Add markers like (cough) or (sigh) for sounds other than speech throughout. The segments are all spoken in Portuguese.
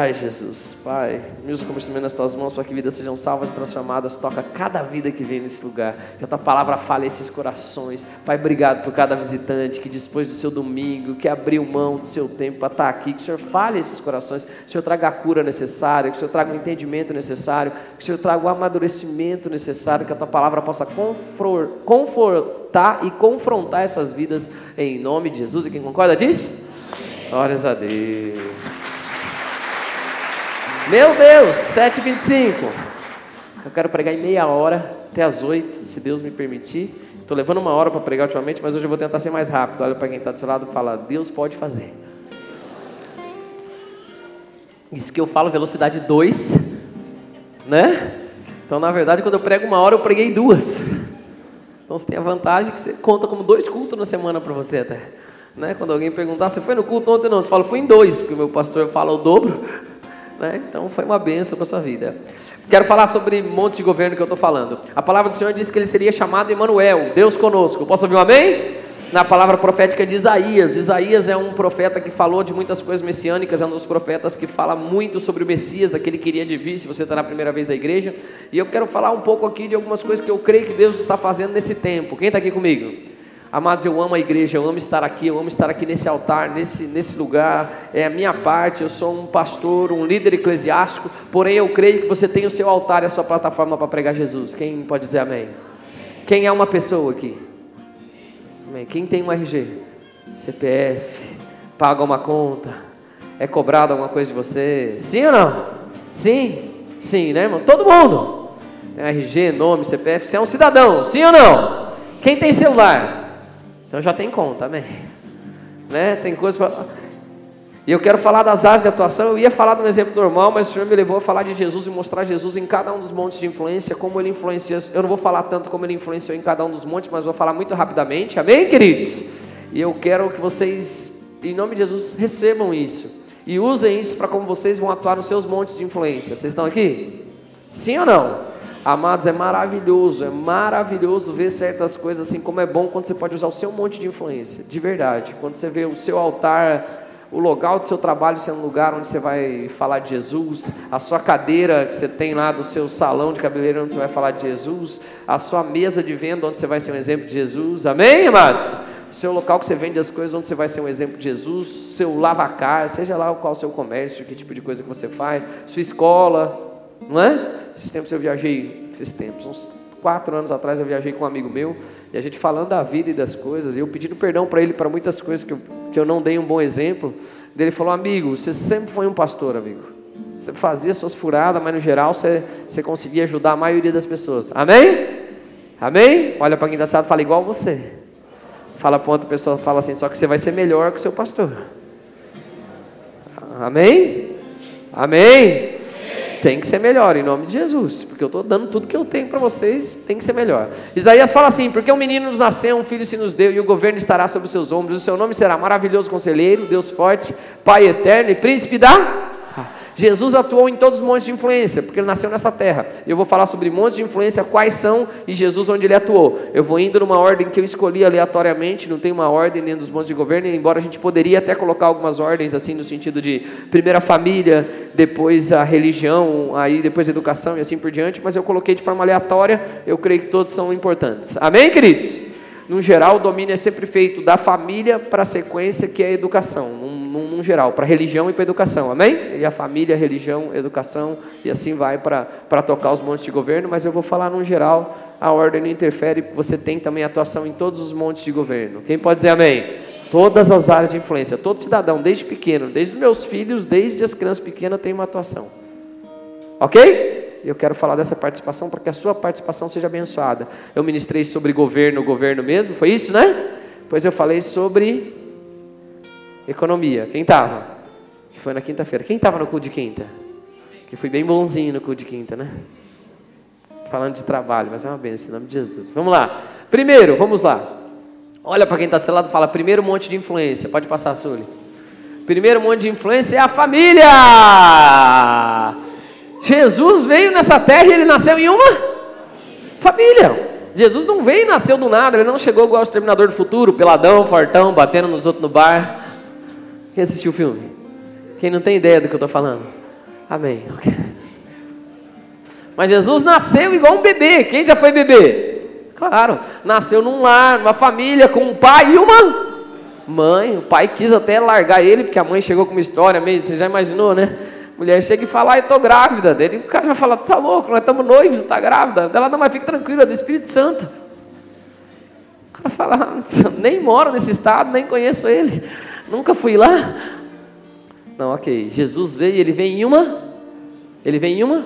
Ai, Jesus, Pai, meus como instrumento nas tuas mãos para que vidas sejam salvas e transformadas. Toca cada vida que vem nesse lugar. Que a tua palavra fale esses corações. Pai, obrigado por cada visitante que depois do seu domingo, que abriu mão do seu tempo para estar aqui. Que o Senhor fale esses corações. Que o Senhor traga a cura necessária. Que o Senhor traga o entendimento necessário. Que o Senhor traga o amadurecimento necessário. Que a tua palavra possa confortar e confrontar essas vidas em nome de Jesus. E quem concorda diz? Glórias a Deus. Meu Deus, 7h25. Eu quero pregar em meia hora, até as 8, se Deus me permitir. Estou levando uma hora para pregar ultimamente, mas hoje eu vou tentar ser mais rápido. Olha para quem está do seu lado e fala: Deus pode fazer. Isso que eu falo, velocidade 2, né? Então, na verdade, quando eu prego uma hora, eu preguei duas. Então, você tem a vantagem que você conta como dois cultos na semana para você até. Né? Quando alguém perguntar, você foi no culto ontem? Não, você fala, fui em dois, porque o meu pastor fala o dobro. Né? Então foi uma benção para a sua vida. Quero falar sobre montes de governo que eu estou falando. A palavra do Senhor diz que ele seria chamado Emanuel, Deus conosco. Posso ouvir um amém? Na palavra profética de Isaías. Isaías é um profeta que falou de muitas coisas messiânicas, é um dos profetas que fala muito sobre o Messias, aquele que queria de vir, se você está na primeira vez da igreja. E eu quero falar um pouco aqui de algumas coisas que eu creio que Deus está fazendo nesse tempo. Quem está aqui comigo? Amados, eu amo a igreja, eu amo estar aqui, eu amo estar aqui nesse altar, nesse, nesse lugar. É a minha parte, eu sou um pastor, um líder eclesiástico, porém eu creio que você tem o seu altar e a sua plataforma para pregar Jesus. Quem pode dizer amém? Quem é uma pessoa aqui? Amém. Quem tem um RG? CPF, paga uma conta, é cobrado alguma coisa de você? Sim ou não? Sim? Sim, né, irmão? Todo mundo. Tem RG, nome, CPF, você é um cidadão, sim ou não? Quem tem celular? Então já tem conta, amém? Né? Tem coisa para. E eu quero falar das áreas de atuação. Eu ia falar de um exemplo normal, mas o Senhor me levou a falar de Jesus e mostrar Jesus em cada um dos montes de influência, como ele influencia. Eu não vou falar tanto como ele influenciou em cada um dos montes, mas vou falar muito rapidamente. Amém, queridos? E eu quero que vocês, em nome de Jesus, recebam isso. E usem isso para como vocês vão atuar nos seus montes de influência. Vocês estão aqui? Sim ou não? Amados, é maravilhoso, é maravilhoso ver certas coisas assim, como é bom quando você pode usar o seu monte de influência, de verdade. Quando você vê o seu altar, o local do seu trabalho sendo um lugar onde você vai falar de Jesus, a sua cadeira que você tem lá do seu salão de cabeleireiro onde você vai falar de Jesus, a sua mesa de venda onde você vai ser um exemplo de Jesus, amém, amados? O seu local que você vende as coisas onde você vai ser um exemplo de Jesus, seu lavacar, seja lá qual o seu comércio, que tipo de coisa que você faz, sua escola, não é? Esses tempos eu viajei, esses tempos, uns quatro anos atrás eu viajei com um amigo meu e a gente falando da vida e das coisas, e eu pedindo perdão para ele para muitas coisas que eu, que eu não dei um bom exemplo. Ele falou: Amigo, você sempre foi um pastor, amigo. Você fazia suas furadas, mas no geral você, você conseguia ajudar a maioria das pessoas. Amém? Amém? Olha para quem está fala igual você. Fala para outra pessoa, fala assim: Só que você vai ser melhor que o seu pastor. Amém? Amém? Tem que ser melhor, em nome de Jesus, porque eu estou dando tudo que eu tenho para vocês, tem que ser melhor. Isaías fala assim: porque um menino nos nasceu, um filho se nos deu, e o governo estará sobre os seus ombros, o seu nome será maravilhoso conselheiro, Deus forte, Pai eterno e príncipe da Jesus atuou em todos os montes de influência, porque ele nasceu nessa terra. Eu vou falar sobre montes de influência, quais são, e Jesus onde ele atuou. Eu vou indo numa ordem que eu escolhi aleatoriamente, não tem uma ordem dentro dos montes de governo, embora a gente poderia até colocar algumas ordens assim no sentido de primeira família, depois a religião, aí depois a educação e assim por diante, mas eu coloquei de forma aleatória, eu creio que todos são importantes. Amém, queridos? No geral, o domínio é sempre feito da família para a sequência que é a educação, num, geral, para religião e para educação, amém? E a família, religião, educação, e assim vai para tocar os montes de governo, mas eu vou falar num geral, a ordem não interfere, você tem também atuação em todos os montes de governo. Quem pode dizer amém? Todas as áreas de influência, todo cidadão, desde pequeno, desde os meus filhos, desde as crianças pequenas, tem uma atuação. Ok? eu quero falar dessa participação para que a sua participação seja abençoada. Eu ministrei sobre governo, governo mesmo, foi isso, né? Depois eu falei sobre economia. Quem estava? Que foi na quinta-feira. Quem estava no culto de quinta? Que fui bem bonzinho no culto de quinta, né? Falando de trabalho, mas é uma benção, em nome de Jesus. Vamos lá. Primeiro, vamos lá. Olha para quem está selado e fala: primeiro monte de influência. Pode passar, Sully. Primeiro monte de influência é a família. Jesus veio nessa terra e ele nasceu em uma família. Jesus não veio e nasceu do nada, ele não chegou igual o Exterminador do Futuro, peladão, fortão, batendo nos outros no bar. Quem assistiu o filme? Quem não tem ideia do que eu estou falando? Amém. Okay. Mas Jesus nasceu igual um bebê. Quem já foi bebê? Claro, nasceu num lar, numa família com um pai e uma mãe. O pai quis até largar ele, porque a mãe chegou com uma história meio, você já imaginou, né? mulher chega e fala, ah, eu estou grávida. Dele, o cara já fala, tá louco, nós estamos noivos, está grávida. Ela, não, mas fica tranquila, é do Espírito Santo. O cara fala, ah, (laughs) nem moro nesse estado, nem conheço ele, nunca fui lá. Não, ok. Jesus veio e ele vem em uma. Ele vem em uma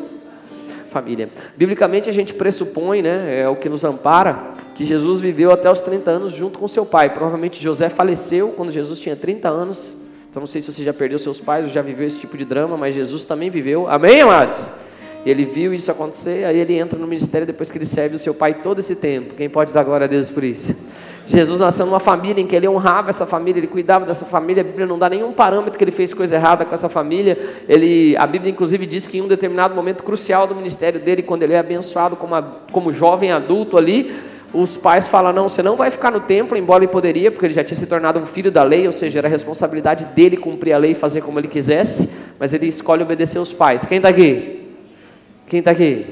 família. Biblicamente a gente pressupõe, né, é o que nos ampara, que Jesus viveu até os 30 anos junto com seu pai. Provavelmente José faleceu quando Jesus tinha 30 anos. Então não sei se você já perdeu seus pais ou já viveu esse tipo de drama, mas Jesus também viveu. Amém, amados? Ele viu isso acontecer, aí ele entra no ministério depois que ele serve o seu pai todo esse tempo. Quem pode dar glória a Deus por isso? Jesus nasceu numa família em que ele honrava essa família, ele cuidava dessa família. A Bíblia não dá nenhum parâmetro que ele fez coisa errada com essa família. Ele, a Bíblia, inclusive, diz que em um determinado momento crucial do ministério dele, quando ele é abençoado como, a, como jovem adulto ali, os pais falam: não, você não vai ficar no templo, embora ele poderia, porque ele já tinha se tornado um filho da lei, ou seja, era responsabilidade dele cumprir a lei e fazer como ele quisesse, mas ele escolhe obedecer os pais. Quem está aqui? Quem está aqui?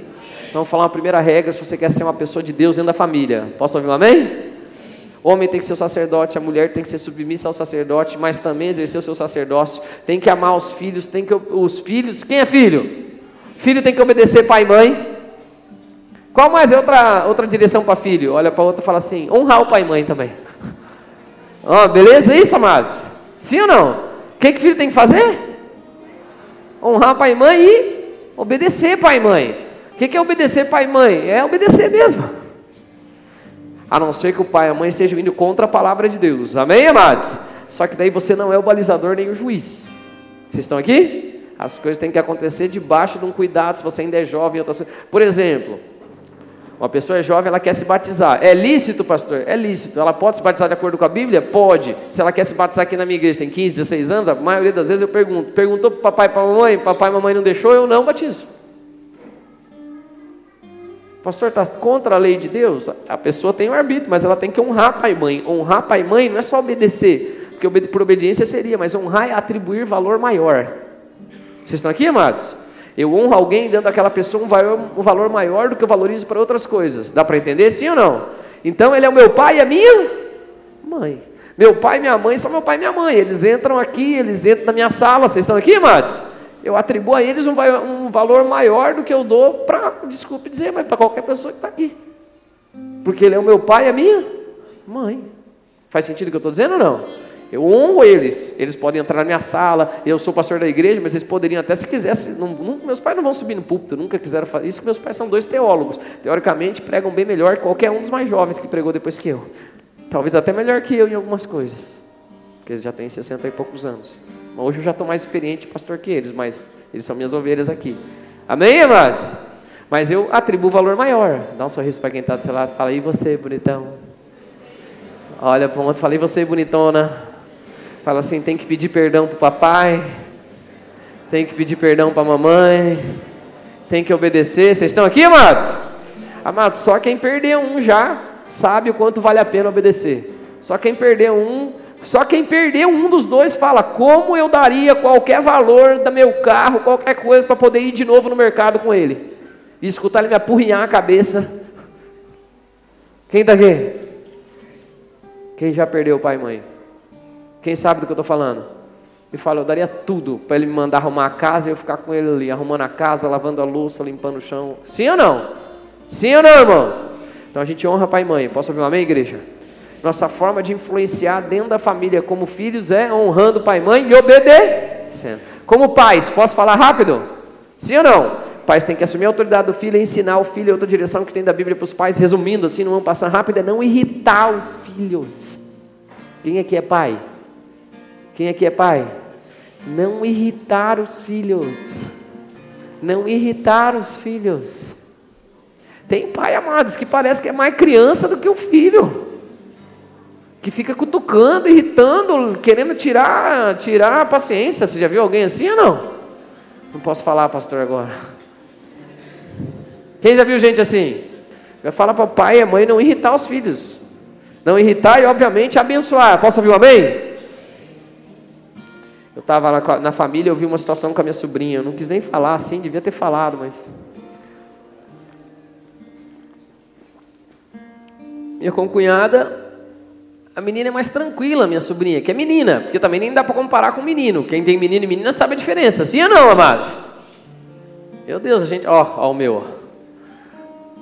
Então, vamos falar uma primeira regra se você quer ser uma pessoa de Deus dentro da família. Posso ouvir um amém? O homem tem que ser o sacerdote, a mulher tem que ser submissa ao sacerdote, mas também exercer o seu sacerdócio. Tem que amar os filhos, tem que os filhos. Quem é filho? Filho tem que obedecer pai e mãe. Qual mais é outra, outra direção para filho? Olha para outra e fala assim: honrar o pai e mãe também. Oh, beleza? Isso, amados? Sim ou não? O que, que filho tem que fazer? Honrar pai e mãe e obedecer pai e mãe. O que, que é obedecer pai e mãe? É obedecer mesmo. A não ser que o pai e a mãe estejam indo contra a palavra de Deus. Amém, amados? Só que daí você não é o balizador nem o juiz. Vocês estão aqui? As coisas têm que acontecer debaixo de um cuidado, se você ainda é jovem. Por exemplo, uma pessoa é jovem, ela quer se batizar. É lícito, pastor? É lícito. Ela pode se batizar de acordo com a Bíblia? Pode. Se ela quer se batizar aqui na minha igreja, tem 15, 16 anos, a maioria das vezes eu pergunto. Perguntou para papai e para mamãe, papai e mamãe não deixou, eu não batizo. Pastor, está contra a lei de Deus? A pessoa tem o arbítrio, mas ela tem que honrar pai e mãe. Honrar pai e mãe não é só obedecer, porque por obediência seria, mas honrar é atribuir valor maior. Vocês estão aqui, amados? Eu honro alguém dando àquela pessoa um valor, um valor maior do que eu valorizo para outras coisas. Dá para entender, sim ou não? Então ele é o meu pai e a minha mãe. Meu pai e minha mãe são meu pai e minha mãe. Eles entram aqui, eles entram na minha sala. Vocês estão aqui, amados? Eu atribuo a eles um, um valor maior do que eu dou para, desculpe dizer, mas para qualquer pessoa que está aqui. Porque ele é o meu pai e a minha mãe. Faz sentido o que eu estou dizendo ou não? Eu honro eles. Eles podem entrar na minha sala. Eu sou pastor da igreja, mas eles poderiam até, se quisessem. Meus pais não vão subir no púlpito, nunca quiseram fazer isso. Meus pais são dois teólogos. Teoricamente, pregam bem melhor que qualquer um dos mais jovens que pregou depois que eu. Talvez até melhor que eu em algumas coisas. Porque eles já têm 60 e poucos anos. Hoje eu já estou mais experiente pastor que eles, mas eles são minhas ovelhas aqui. Amém, amados? Mas eu atribuo valor maior. Dá um sorriso para quem está do seu lado. Fala, e você, bonitão? Olha para o outro, fala, e você, bonitona? Fala assim: tem que pedir perdão para o papai, tem que pedir perdão para a mamãe, tem que obedecer. Vocês estão aqui, amados? Amados, só quem perdeu um já sabe o quanto vale a pena obedecer. Só quem perdeu um, só quem perdeu um dos dois fala: como eu daria qualquer valor do meu carro, qualquer coisa para poder ir de novo no mercado com ele e escutar ele me apurrinhar a cabeça. Quem está aqui? Quem já perdeu pai e mãe? Quem sabe do que eu estou falando? E fala, eu daria tudo para ele me mandar arrumar a casa e eu ficar com ele ali, arrumando a casa, lavando a louça, limpando o chão. Sim ou não? Sim ou não, irmãos? Então a gente honra pai e mãe. Posso ouvir um amém, igreja? Nossa forma de influenciar dentro da família como filhos é honrando pai e mãe e obedecendo. Como pais, posso falar rápido? Sim ou não? Pais têm que assumir a autoridade do filho e ensinar o filho outra direção que tem da Bíblia para os pais. Resumindo assim, não vamos passar rápido, é não irritar os filhos. Quem aqui é pai? Quem aqui é pai? Não irritar os filhos. Não irritar os filhos. Tem pai, amados, que parece que é mais criança do que o filho. Que fica cutucando, irritando, querendo tirar, tirar a paciência. Você já viu alguém assim ou não? Não posso falar, pastor, agora. Quem já viu gente assim? Vai falar para o pai e a mãe não irritar os filhos. Não irritar e, obviamente, abençoar. Posso ouvir um amém? Eu estava na, na família, eu vi uma situação com a minha sobrinha. Eu não quis nem falar assim, devia ter falado, mas. Minha concunhada, a menina é mais tranquila, minha sobrinha, que é menina, porque também nem dá para comparar com menino. Quem tem menino e menina sabe a diferença, sim ou não, amados? Meu Deus, a gente. Ó, ó o meu.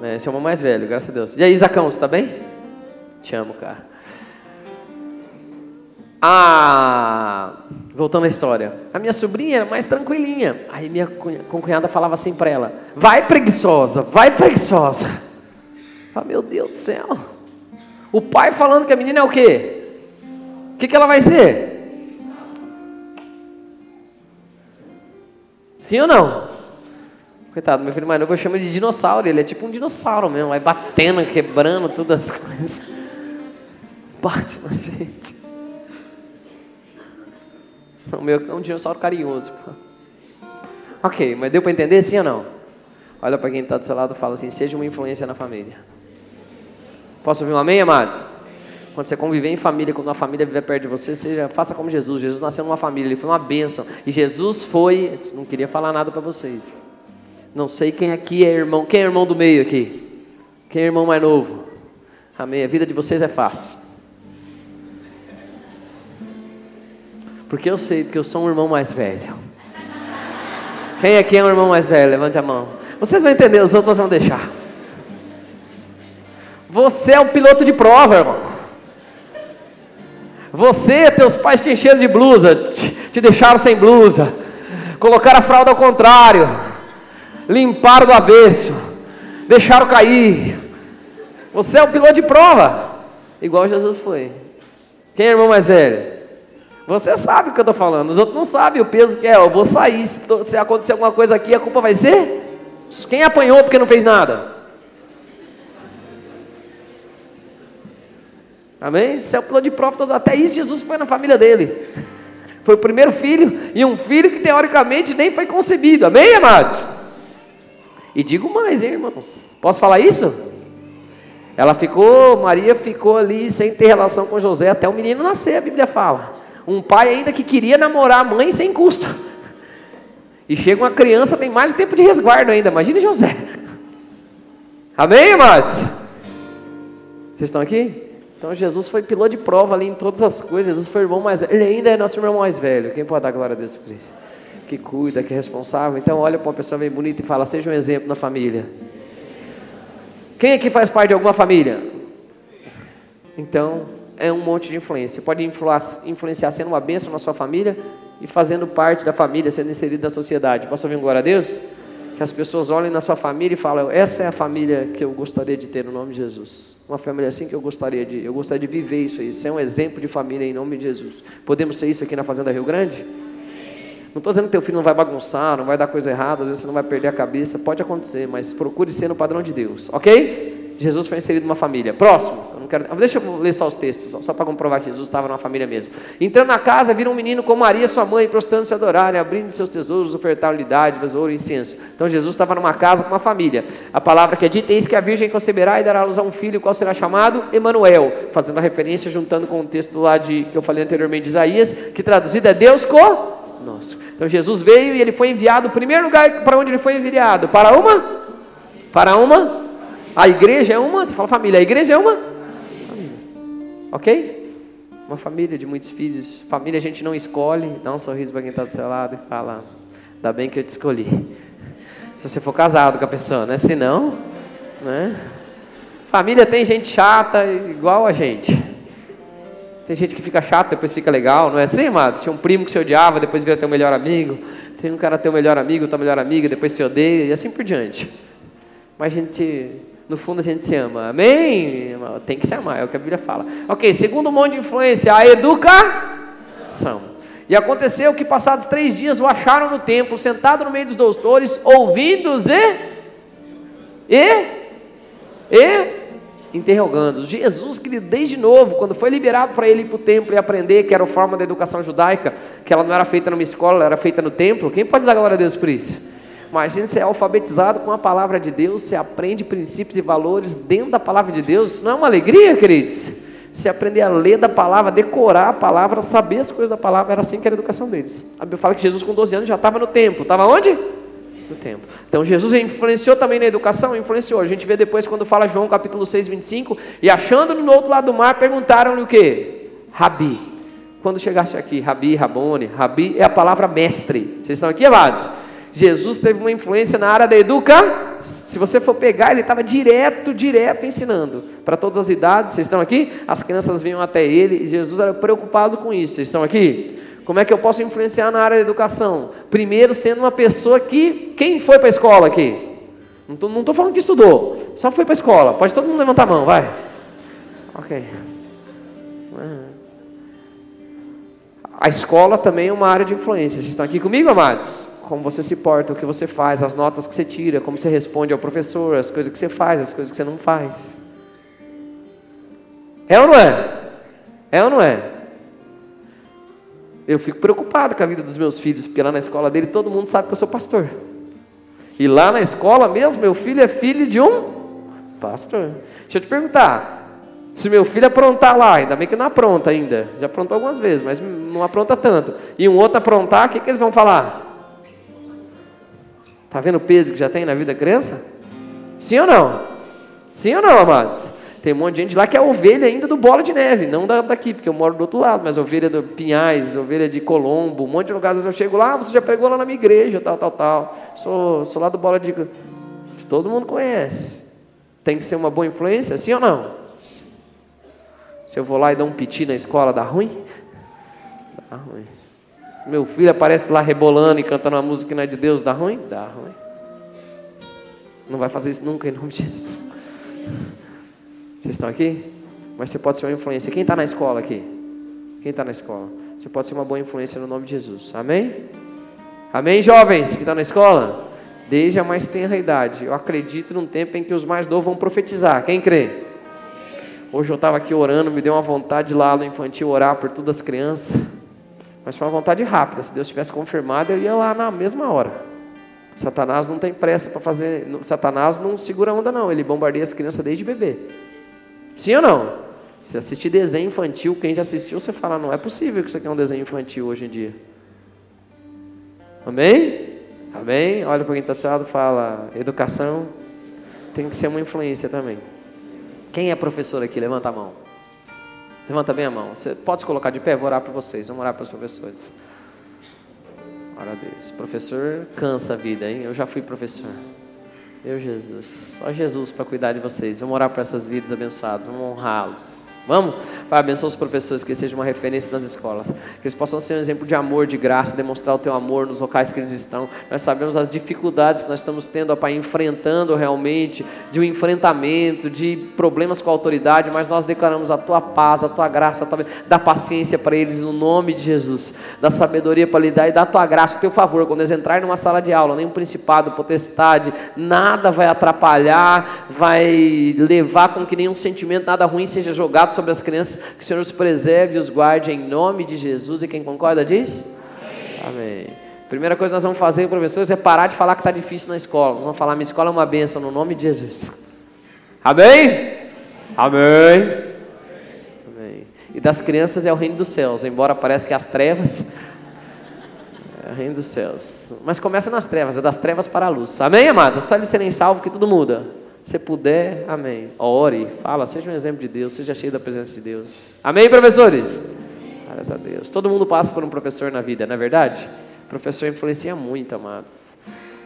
É, esse é o meu mais velho, graças a Deus. E aí, Zacão, você tá bem? Te amo, cara. Ah, voltando à história. A minha sobrinha era mais tranquilinha. Aí minha concunhada falava assim para ela: Vai preguiçosa, vai preguiçosa. Falei, meu Deus do céu. O pai falando que a menina é o quê? O que, que ela vai ser? Sim ou não? Coitado, meu filho mais novo eu chamo de dinossauro. Ele é tipo um dinossauro mesmo, vai batendo, quebrando todas as (laughs) coisas. Bate na gente. O meu é um dinossauro carinhoso. Ok, mas deu para entender sim ou não? Olha para quem está do seu lado e fala assim: seja uma influência na família. Posso ouvir um amém, amados? Quando você conviver em família, quando uma família viver perto de você, seja, faça como Jesus. Jesus nasceu numa família, ele foi uma bênção. E Jesus foi. Não queria falar nada para vocês. Não sei quem aqui é irmão. Quem é irmão do meio aqui? Quem é irmão mais novo? Amém. A vida de vocês é fácil. Porque eu sei que eu sou um irmão mais velho. Quem aqui é um irmão mais velho? Levante a mão. Vocês vão entender, os outros vão deixar. Você é um piloto de prova, irmão. Você, teus pais te encheram de blusa, te, te deixaram sem blusa, colocaram a fralda ao contrário, limparam do avesso, deixaram cair. Você é um piloto de prova, igual Jesus foi. Quem é irmão mais velho? Você sabe o que eu estou falando, os outros não sabem o peso que é. Eu vou sair, se, se acontecer alguma coisa aqui, a culpa vai ser? Quem apanhou porque não fez nada? Amém? Isso é o plano de prova. Até isso Jesus foi na família dele. Foi o primeiro filho e um filho que teoricamente nem foi concebido. Amém, amados? E digo mais, hein, irmãos. Posso falar isso? Ela ficou, Maria ficou ali sem ter relação com José até o menino nascer, a Bíblia fala. Um pai ainda que queria namorar a mãe sem custo. E chega uma criança, tem mais tempo de resguardo ainda. Imagine José. Amém, amados? Vocês estão aqui? Então Jesus foi piloto de prova ali em todas as coisas. Jesus foi o irmão mais velho. Ele ainda é nosso irmão mais velho. Quem pode dar glória a Deus por isso? Que cuida, que é responsável. Então olha para uma pessoa bem bonita e fala: seja um exemplo na família. Quem aqui faz parte de alguma família? Então é um monte de influência. Pode influenciar sendo uma bênção na sua família e fazendo parte da família, sendo inserido na sociedade. Posso ouvir glória a Deus? Que as pessoas olhem na sua família e falem: essa é a família que eu gostaria de ter no nome de Jesus. Uma família assim que eu gostaria de, eu gostaria de viver isso aí, ser um exemplo de família em nome de Jesus. Podemos ser isso aqui na Fazenda Rio Grande? Não estou dizendo que teu filho não vai bagunçar, não vai dar coisa errada, às vezes você não vai perder a cabeça, pode acontecer, mas procure ser no padrão de Deus, ok? Jesus foi inserido numa família. Próximo, eu não quero, deixa eu ler só os textos, só, para comprovar que Jesus estava numa família mesmo. Entrando na casa, viram um menino com Maria, sua mãe, prostrando-se a adorarem, abrindo seus tesouros, ofertaram-lhe dádivas, ouro e incenso. Então Jesus estava numa casa com uma família. A palavra que é dita, eis que a virgem conceberá e dará luz a um filho, qual será chamado? Emanuel, fazendo a referência, juntando com o texto lá de, que eu falei anteriormente de Isaías, que traduzido é Deus conosco. Então Jesus veio e ele foi enviado, o primeiro lugar para onde ele foi enviado? Para uma? Para uma a igreja é uma, você fala família, a igreja é uma família. Ok? Uma família de muitos filhos. Família a gente não escolhe. Dá um sorriso para quem está do seu lado e fala: Ainda bem que eu te escolhi. Se você for casado com a pessoa, né? Se não, né? Família tem gente chata igual a gente. Tem gente que fica chato, depois fica legal, não é assim, amado? Tinha um primo que se odiava, depois vira teu melhor amigo. Tem um cara teu melhor amigo, tua melhor amiga, depois se odeia e assim por diante. Mas a gente no fundo a gente se ama. Amém? Tem que se amar, é o que a Bíblia fala. Ok, segundo monte de influência, a educação. E aconteceu que, passados três dias, o acharam no templo, sentado no meio dos doutores, ouvindo-os e. e. e. interrogando-os. Jesus, que desde novo, quando foi liberado para ele ir para o templo e aprender que era a forma da educação judaica, que ela não era feita numa escola, ela era feita no templo, quem pode dar glória a Deus por isso? Imagina você é alfabetizado com a palavra de Deus, você aprende princípios e valores dentro da palavra de Deus. Isso não é uma alegria, queridos? Você aprender a ler da palavra, decorar a palavra, saber as coisas da palavra, era assim que era a educação deles. A Bíblia fala que Jesus com 12 anos já estava no templo. Estava onde? No templo. Então Jesus influenciou também na educação? Influenciou. A gente vê depois quando fala João capítulo 6, 25, e achando-no no outro lado do mar, perguntaram-lhe o quê? Rabi. Quando chegaste aqui, Rabi, Rabone, Rabi é a palavra mestre. Vocês estão aqui, amados? Jesus teve uma influência na área da educação. Se você for pegar, ele estava direto, direto ensinando. Para todas as idades, vocês estão aqui? As crianças vinham até ele e Jesus era preocupado com isso. Vocês estão aqui? Como é que eu posso influenciar na área da educação? Primeiro, sendo uma pessoa que. Quem foi para a escola aqui? Não estou falando que estudou, só foi para a escola. Pode todo mundo levantar a mão, vai. Ok. A escola também é uma área de influência. Vocês estão aqui comigo, amados? Como você se porta, o que você faz, as notas que você tira, como você responde ao professor, as coisas que você faz, as coisas que você não faz. É ou não é? É ou não é? Eu fico preocupado com a vida dos meus filhos, porque lá na escola dele todo mundo sabe que eu sou pastor. E lá na escola mesmo, meu filho é filho de um pastor. Deixa eu te perguntar, se meu filho aprontar lá, ainda bem que não apronta ainda, já aprontou algumas vezes, mas não apronta tanto. E um outro aprontar, o que, que eles vão falar? Está vendo o peso que já tem na vida da criança? Sim ou não? Sim ou não, amados? Tem um monte de gente lá que é ovelha ainda do bola de neve, não daqui, porque eu moro do outro lado, mas ovelha do Pinhais, ovelha de Colombo, um monte de lugares. Eu chego lá, ah, você já pregou lá na minha igreja, tal, tal, tal. Sou, sou lá do bola de. Todo mundo conhece. Tem que ser uma boa influência, sim ou não? Se eu vou lá e dou um piti na escola, dá ruim? Dá ruim. Meu filho aparece lá rebolando e cantando uma música que não é de Deus, dá ruim? Dá ruim. Não vai fazer isso nunca em nome de Jesus. Vocês estão aqui? Mas você pode ser uma influência. Quem está na escola aqui? Quem está na escola? Você pode ser uma boa influência no nome de Jesus. Amém? Amém, jovens que estão na escola? Desde a mais tenra idade. Eu acredito num tempo em que os mais novos vão profetizar. Quem crê? Hoje eu estava aqui orando, me deu uma vontade lá no infantil orar por todas as crianças. Mas foi uma vontade rápida. Se Deus tivesse confirmado, eu ia lá na mesma hora. Satanás não tem pressa para fazer. Satanás não segura onda, não. Ele bombardeia as crianças desde bebê. Sim ou não? Se assistir desenho infantil, quem já assistiu, você fala: não é possível que isso aqui é um desenho infantil hoje em dia. Amém? Amém? Olha para quem está do lado fala: educação tem que ser uma influência também. Quem é professor aqui? Levanta a mão. Levanta bem a mão. Você pode se colocar de pé? Vou orar para vocês. Vamos orar para os professores. Ora a Deus. Professor cansa a vida, hein? Eu já fui professor. Meu Jesus. Só Jesus para cuidar de vocês. Vamos orar para essas vidas abençoadas. Vamos honrá-los. Vamos? Pai, abençoa os professores, que seja uma referência nas escolas. Que eles possam ser um exemplo de amor, de graça, demonstrar o teu amor nos locais que eles estão. Nós sabemos as dificuldades que nós estamos tendo, ó Pai, enfrentando realmente, de um enfrentamento, de problemas com a autoridade, mas nós declaramos a tua paz, a tua graça, a tua... da paciência para eles, no nome de Jesus, da sabedoria para lidar e da tua graça, o teu favor, quando eles entrarem numa sala de aula, nenhum principado, potestade, nada vai atrapalhar, vai levar com que nenhum sentimento, nada ruim seja jogado sobre as crianças, que o Senhor os preserve e os guarde em nome de Jesus. E quem concorda diz? Amém. Amém. Primeira coisa que nós vamos fazer, professores, é parar de falar que está difícil na escola. Nós vamos falar, minha escola é uma bênção, no nome de Jesus. Amém? Amém. Amém. E das crianças é o reino dos céus, embora pareça que as trevas é o reino dos céus. Mas começa nas trevas, é das trevas para a luz. Amém, amados? Só de serem salvos que tudo muda. Se puder, amém. Ore, fala, seja um exemplo de Deus, seja cheio da presença de Deus. Amém, professores? Graças a Deus. Todo mundo passa por um professor na vida, não é verdade? O professor influencia muito, amados.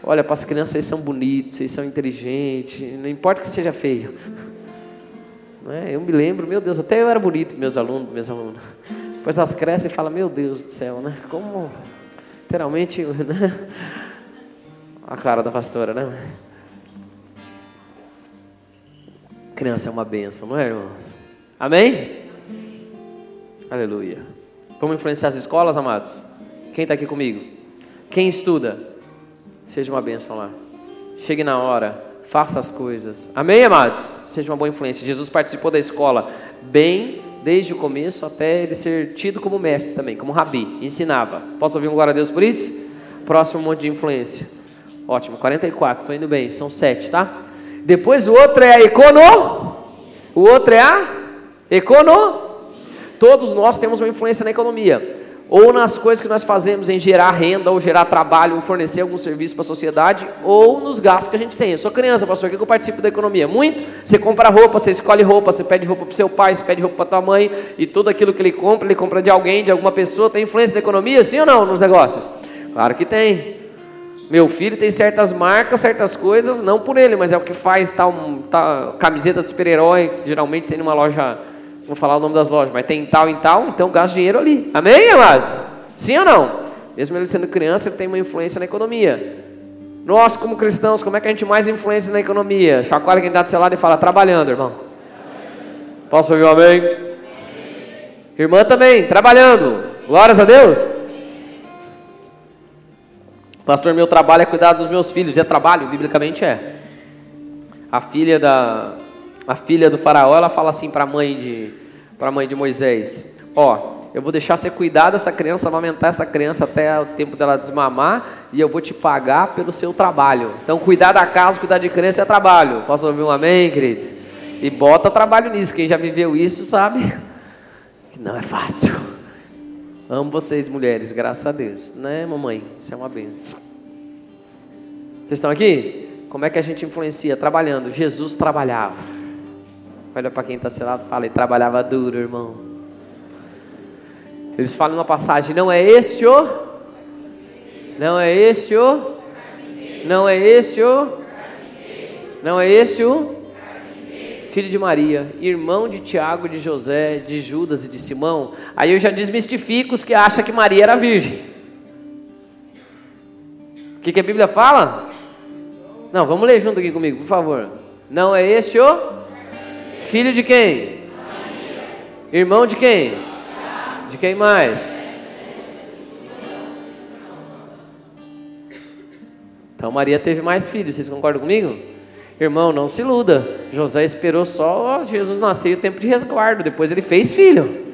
Olha, para as crianças, vocês são bonitos, vocês são inteligentes, não importa que seja feio. (laughs) É? Eu me lembro, meu Deus, até eu era bonito, meus alunos, meus alunos. Depois elas crescem e falam, meu Deus do céu, né? Como, literalmente, (laughs) né? a cara da pastora, né? Criança é uma bênção, não é, irmãos? Amém? Aleluia. Vamos influenciar as escolas, amados? Quem está aqui comigo? Quem estuda? Seja uma bênção lá. Chegue na hora, faça as coisas. Amém, amados? Seja uma boa influência. Jesus participou da escola bem desde o começo até ele ser tido como mestre também, como rabi, ensinava. Posso ouvir um glória a Deus por isso? Próximo monte de influência. Ótimo, 44, estou indo bem, são sete, tá? Depois o outro é a econo. O outro é a econo. Todos nós temos uma influência na economia ou nas coisas que nós fazemos em gerar renda, ou gerar trabalho, ou fornecer algum serviço para a sociedade, ou nos gastos que a gente tem. Eu sou criança, pastor, o que eu participo da economia? Muito. Você compra roupa, você escolhe roupa, você pede roupa para seu pai, você pede roupa para tua mãe, e tudo aquilo que ele compra, ele compra de alguém, de alguma pessoa, tem influência da economia, sim ou não, nos negócios? Claro que tem. Meu filho tem certas marcas, certas coisas, não por ele, mas é o que faz tal, tal camiseta de super-herói, geralmente tem numa loja vou falar o nome das lojas, mas tem tal e tal, então gasta dinheiro ali. Amém, amados? Sim ou não? Mesmo ele sendo criança, ele tem uma influência na economia. Nós, como cristãos, como é que a gente mais influencia na economia? Chacoalha quem está do seu lado e fala, trabalhando, irmão. Posso ouvir um amém? amém? Irmã também, trabalhando. Glórias a Deus. Pastor, meu trabalho é cuidar dos meus filhos. É trabalho? Biblicamente é. A filha da, a filha do faraó, ela fala assim para a mãe de para mãe de Moisés: "Ó, eu vou deixar você cuidar dessa criança, amamentar essa criança até o tempo dela desmamar, e eu vou te pagar pelo seu trabalho. Então, cuidar da casa, cuidar de criança é trabalho. Posso ouvir um amém, queridos? E bota trabalho nisso. Quem já viveu isso sabe (laughs) que não é fácil. Amo vocês, mulheres, graças a Deus. Né, mamãe? Isso é uma benção. Vocês estão aqui? Como é que a gente influencia? Trabalhando. Jesus trabalhava. Olha para quem está seu lado e fala, ele trabalhava duro, irmão. Eles falam numa passagem, não é este o? Não é este o? Não é este o? Não é este o? Filho de Maria, irmão de Tiago, de José, de Judas e de Simão. Aí eu já desmistifico os que acham que Maria era virgem. O que, que a Bíblia fala? Não, vamos ler junto aqui comigo, por favor. Não é este o? Filho de quem? Irmão de quem? De quem mais? Então Maria teve mais filhos, vocês concordam comigo? Irmão, não se iluda. José esperou só Jesus nascer o tempo de resguardo, depois ele fez filho.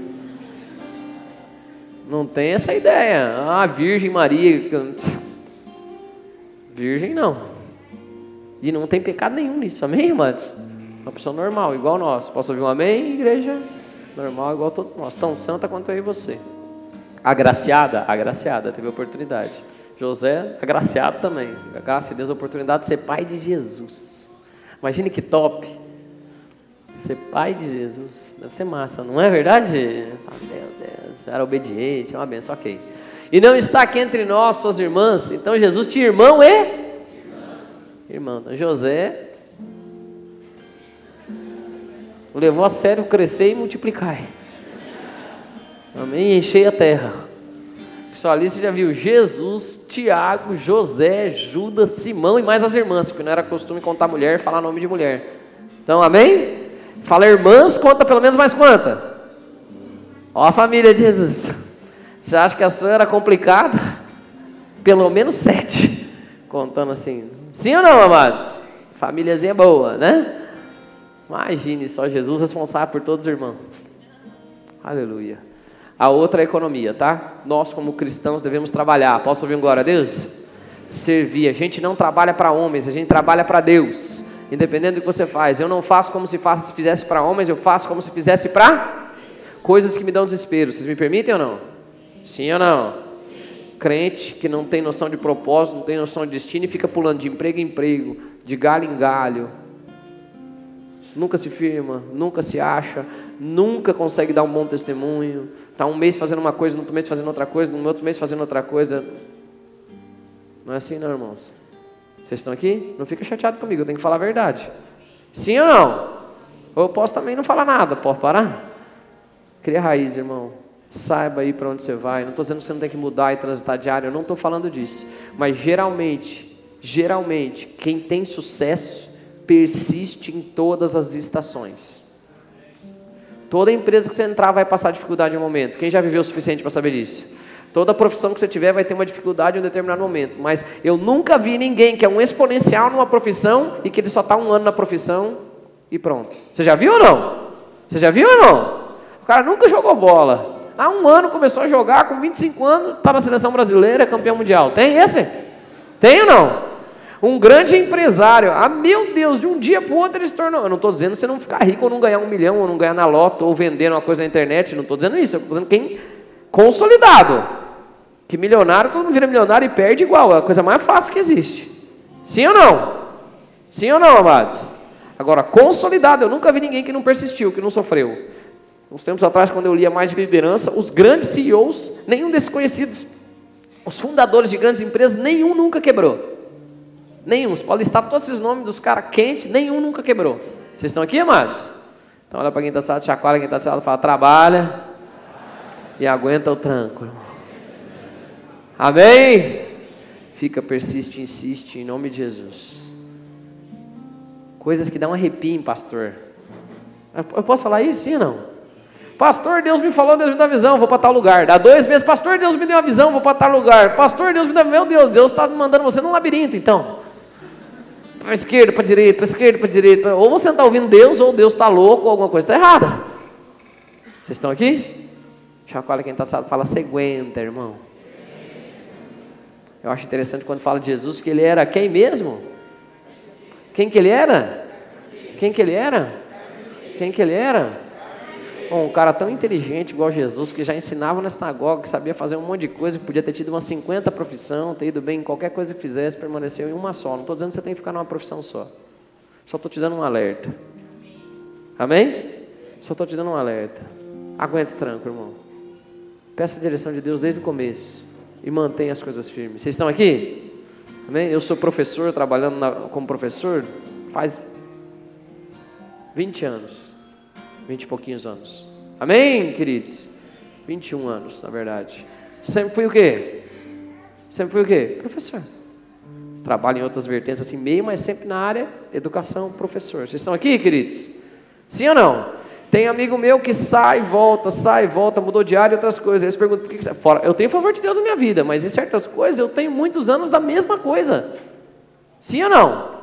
Não tem essa ideia. Ah, Virgem Maria. Virgem não. E não tem pecado nenhum nisso, amém, irmãos? Uma pessoa normal, igual nós. Posso ouvir um amém, igreja? Normal, igual todos nós. Tão santa quanto eu e você. Agraciada? Agraciada, teve oportunidade. José, agraciado também. Graças a Deus, a oportunidade de ser pai de Jesus. Imagine que top. Ser pai de Jesus. Deve ser massa, não é verdade? meu Deus, era obediente, é uma benção, ok. E não está aqui entre nós, suas irmãs. Então Jesus tinha irmão e? Irmão. Então, José levou a sério crescer e multiplicar. Amém? Enchei a terra. Só ali você já viu Jesus, Tiago, José, Judas, Simão e mais as irmãs, porque não era costume contar mulher falar nome de mulher. Então, amém? Fala irmãs, conta pelo menos mais quanta? Ó a família de Jesus. Você acha que a sua era complicada? Pelo menos sete. Contando assim. Sim ou não, amados? Famíliazinha boa, né? Imagine só Jesus responsável por todos os irmãos. Aleluia. A outra é a economia, tá? Nós, como cristãos, devemos trabalhar. Posso ouvir um glória a Deus? Servir. A gente não trabalha para homens, a gente trabalha para Deus. Independente do que você faz. Eu não faço como se fizesse para homens, eu faço como se fizesse para coisas que me dão desespero. Vocês me permitem ou não? Sim ou não? Crente que não tem noção de propósito, não tem noção de destino e fica pulando de emprego em emprego, de galho em galho, nunca se firma, nunca se acha, nunca consegue dar um bom testemunho. Está um mês fazendo uma coisa, no outro mês fazendo outra coisa, no outro mês fazendo outra coisa. Não é assim, não, irmãos. Vocês estão aqui? Não fica chateado comigo, eu tenho que falar a verdade. Sim ou não? Ou eu posso também não falar nada, posso parar? Cria raiz, irmão. Saiba aí para onde você vai. Não estou dizendo que você não tem que mudar e transitar diário, eu não estou falando disso. Mas geralmente, geralmente, quem tem sucesso persiste em todas as estações. Toda empresa que você entrar vai passar dificuldade em um momento. Quem já viveu o suficiente para saber disso? Toda profissão que você tiver vai ter uma dificuldade em um determinado momento. Mas eu nunca vi ninguém que é um exponencial numa profissão e que ele só está um ano na profissão e pronto. Você já viu ou não? Você já viu ou não? O cara nunca jogou bola. Há um ano começou a jogar, com 25 anos, está na seleção brasileira, campeão mundial. Tem esse? Tem ou não? Um grande empresário. Ah, meu Deus, de um dia para o outro ele se tornou. Eu não estou dizendo você não ficar rico ou não ganhar um milhão, ou não ganhar na loto, ou vender uma coisa na internet. Não estou dizendo isso. Eu estou dizendo quem consolidado. Que milionário, todo mundo vira milionário e perde igual. É a coisa mais fácil que existe. Sim ou não? Sim ou não, amados? Agora, consolidado, eu nunca vi ninguém que não persistiu, que não sofreu. Uns tempos atrás, quando eu lia mais de liderança, os grandes CEOs, nenhum desses conhecidos, os fundadores de grandes empresas, nenhum nunca quebrou. Nenhum. Você pode listar todos esses nomes dos caras quentes, nenhum nunca quebrou. Vocês estão aqui, amados? Então olha para quem está sentado, chacoalha quem está sentado, fala, trabalha e aguenta o tranco. Amém? Fica, persiste, insiste, em nome de Jesus. Coisas que dão um arrepio, pastor. Eu posso falar isso, sim ou não? Pastor, Deus me falou, Deus me deu uma visão, vou para tal lugar. Dá dois meses, pastor, Deus me deu uma visão, vou para tal lugar. Pastor, Deus me deu, meu Deus, Deus está mandando você num labirinto, então. Para esquerda, para direita, para esquerda, para direita. Ou você não está ouvindo Deus, ou Deus está louco, ou alguma coisa está errada. Vocês estão aqui? Chacoalha quem está assado, fala, você aguenta, irmão. Eu acho interessante quando fala de Jesus que ele era quem mesmo? Quem que ele era? Quem que ele era? Quem que ele era? Um cara tão inteligente igual Jesus, que já ensinava na sinagoga, que sabia fazer um monte de coisa, que podia ter tido umas 50 profissão, ter ido bem em qualquer coisa que fizesse, permaneceu em uma só. Não estou dizendo que você tem que ficar numa profissão só. Só estou te dando um alerta. Amém? Só estou te dando um alerta. Aguente tranco, irmão. Peça a direção de Deus desde o começo. E mantenha as coisas firmes. Vocês estão aqui? Amém? Eu sou professor, trabalhando na, como professor faz 20 anos. Vinte e pouquinhos anos. Amém, queridos? 21 anos, na verdade. Sempre fui o quê? Sempre fui o quê? Professor. Trabalho em outras vertentes assim, meio, mas sempre na área educação, professor. Vocês estão aqui, queridos? Sim ou não? Tem amigo meu que sai, volta, sai, volta, mudou de área e outras coisas. Eles perguntam por que, que fora. Eu tenho favor de Deus na minha vida, mas em certas coisas eu tenho muitos anos da mesma coisa. Sim ou não?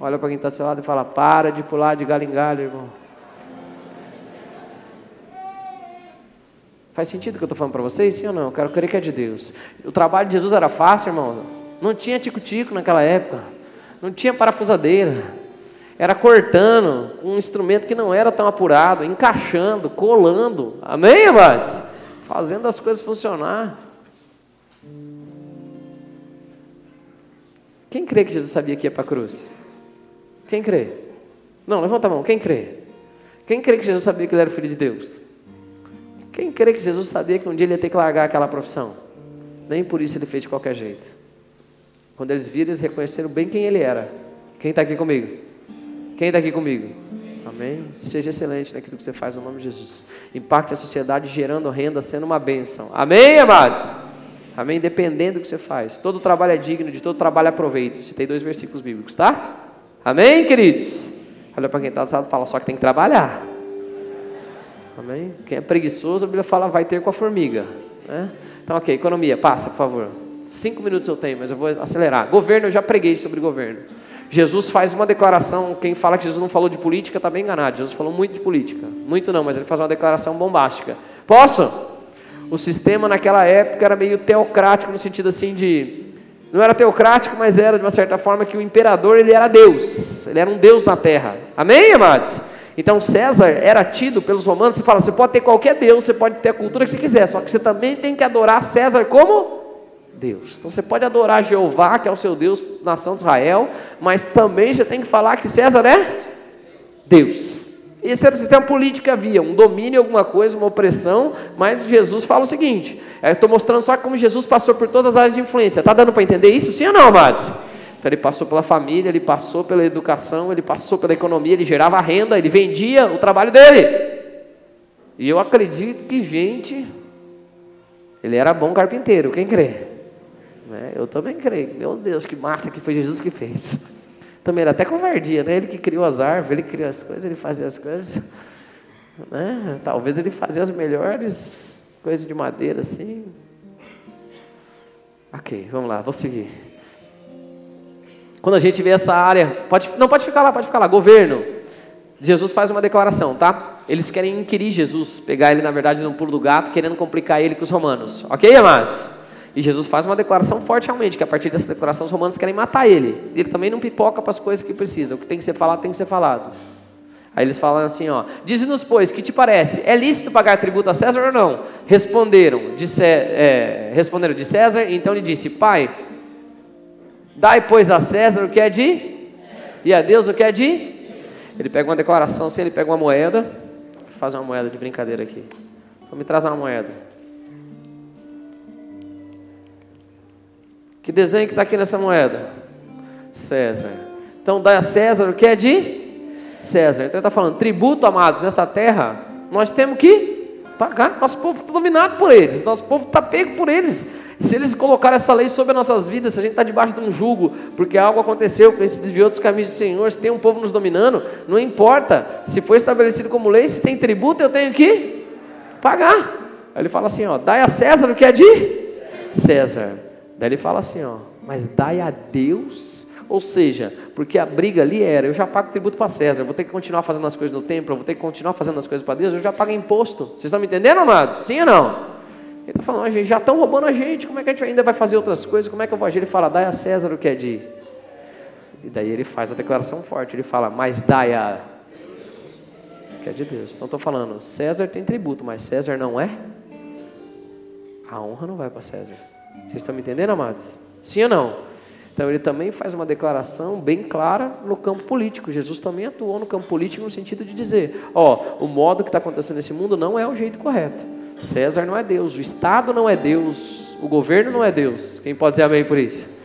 Olha para quem está do seu lado e fala: para de pular de galho em galho, irmão. Faz sentido o que eu estou falando para vocês? Sim ou não? Eu quero crer que é de Deus. O trabalho de Jesus era fácil, irmão. Não tinha tico-tico naquela época. Não tinha parafusadeira. Era cortando um instrumento que não era tão apurado, encaixando, colando. Amém, amados? Fazendo as coisas funcionar. Quem crê que Jesus sabia que ia para a cruz? Quem crê? Não, levanta a mão. Quem crê? Quem crê que Jesus sabia que ele era filho de Deus? Quem crê que Jesus sabia que um dia ele ia ter que largar aquela profissão? Nem por isso ele fez de qualquer jeito. Quando eles viram, eles reconheceram bem quem ele era. Quem está aqui comigo? Quem está aqui comigo? Amém? Seja excelente naquilo que você faz no nome de Jesus. Impacte a sociedade gerando renda, sendo uma bênção. Amém, amados? Amém? Dependendo do que você faz. Todo trabalho é digno, de todo trabalho é proveito. Citei dois versículos bíblicos, tá? Amém, queridos? Olha para quem está do lado e fala, só que tem que trabalhar. Amém? Quem é preguiçoso, a Bíblia fala, vai ter com a formiga. Né? Então, ok, economia, passa, por favor. Cinco minutos eu tenho, mas eu vou acelerar. Governo, eu já preguei sobre governo. Jesus faz uma declaração, quem fala que Jesus não falou de política está bem enganado. Jesus falou muito de política. Muito não, mas ele faz uma declaração bombástica. Posso? O sistema naquela época era meio teocrático, no sentido assim de. Não era teocrático, mas era de uma certa forma que o imperador ele era Deus. Ele era um Deus na terra. Amém, amados? Então César era tido pelos romanos, você fala, você pode ter qualquer Deus, você pode ter a cultura que você quiser, só que você também tem que adorar César como Deus. Então você pode adorar Jeová, que é o seu Deus, nação de Israel, mas também você tem que falar que César é Deus. Esse era o sistema político que havia, um domínio, alguma coisa, uma opressão, mas Jesus fala o seguinte: eu estou mostrando só como Jesus passou por todas as áreas de influência. Está dando para entender isso, sim ou não, amados? Então ele passou pela família, ele passou pela educação, ele passou pela economia, ele gerava renda, ele vendia o trabalho dele. E eu acredito que, gente, ele era bom carpinteiro, quem crê? Né? Eu também creio. Meu Deus, que massa que foi Jesus que fez. (laughs) Também era até covardia, né? Ele que criou as árvores, ele criou as coisas, ele fazia as coisas. (laughs) Né? Talvez ele fazia as melhores coisas de madeira assim. Ok, vamos lá, vou seguir. Quando a gente vê essa área, pode, não pode ficar lá, pode ficar lá, governo. Jesus faz uma declaração, tá? Eles querem inquirir Jesus, pegar ele na verdade num pulo do gato, querendo complicar ele com os romanos. Ok, amados? E Jesus faz uma declaração forte realmente, que a partir dessa declaração os romanos querem matar ele. Ele também não pipoca para as coisas que precisa. O que tem que ser falado, tem que ser falado. Aí eles falam assim, ó, diz-nos, pois, que te parece? É lícito pagar tributo a César ou não? Responderam, de, é, responderam de César, então ele disse, pai, dai, pois, a César o que é de? E a Deus o que é de? Ele pega uma declaração, assim, ele pega uma moeda, faz uma moeda de brincadeira aqui. Então me traz uma moeda. Que desenho que está aqui nessa moeda? César. Então dá a César o que é de César. Então ele está falando, tributo, amados, nessa terra, nós temos que pagar. Nosso povo está dominado por eles, nosso povo está pego por eles. Se eles colocarem essa lei sobre as nossas vidas, se a gente está debaixo de um jugo, porque algo aconteceu, porque a gente se desviou dos caminhos do Senhor, se tem um povo nos dominando, não importa. Se foi estabelecido como lei, se tem tributo, eu tenho que pagar. Aí ele fala assim: ó, dai a César o que é de César. Daí ele fala assim: ó, mas dai a Deus ou seja, porque a briga ali era: eu já pago tributo para César, eu vou ter que continuar fazendo as coisas no templo, eu vou ter que continuar fazendo as coisas para Deus, eu já pago imposto. Vocês estão me entendendo, amados? Sim ou não? Ele está falando: gente, já estão roubando a gente, como é que a gente ainda vai fazer outras coisas? Como é que eu vou agir? Ele fala: dai a César o que é de. E daí ele faz a declaração forte: ele fala, mas dai a. que é de Deus. Então estou falando: César tem tributo, mas César não é. A honra não vai para César. Vocês estão me entendendo, amados? Sim ou não? Então ele também faz uma declaração bem clara no campo político. Jesus também atuou no campo político no sentido de dizer: ó, o modo que está acontecendo nesse mundo não é o jeito correto. César não é Deus, o Estado não é Deus, o governo não é Deus. Quem pode dizer amém por isso?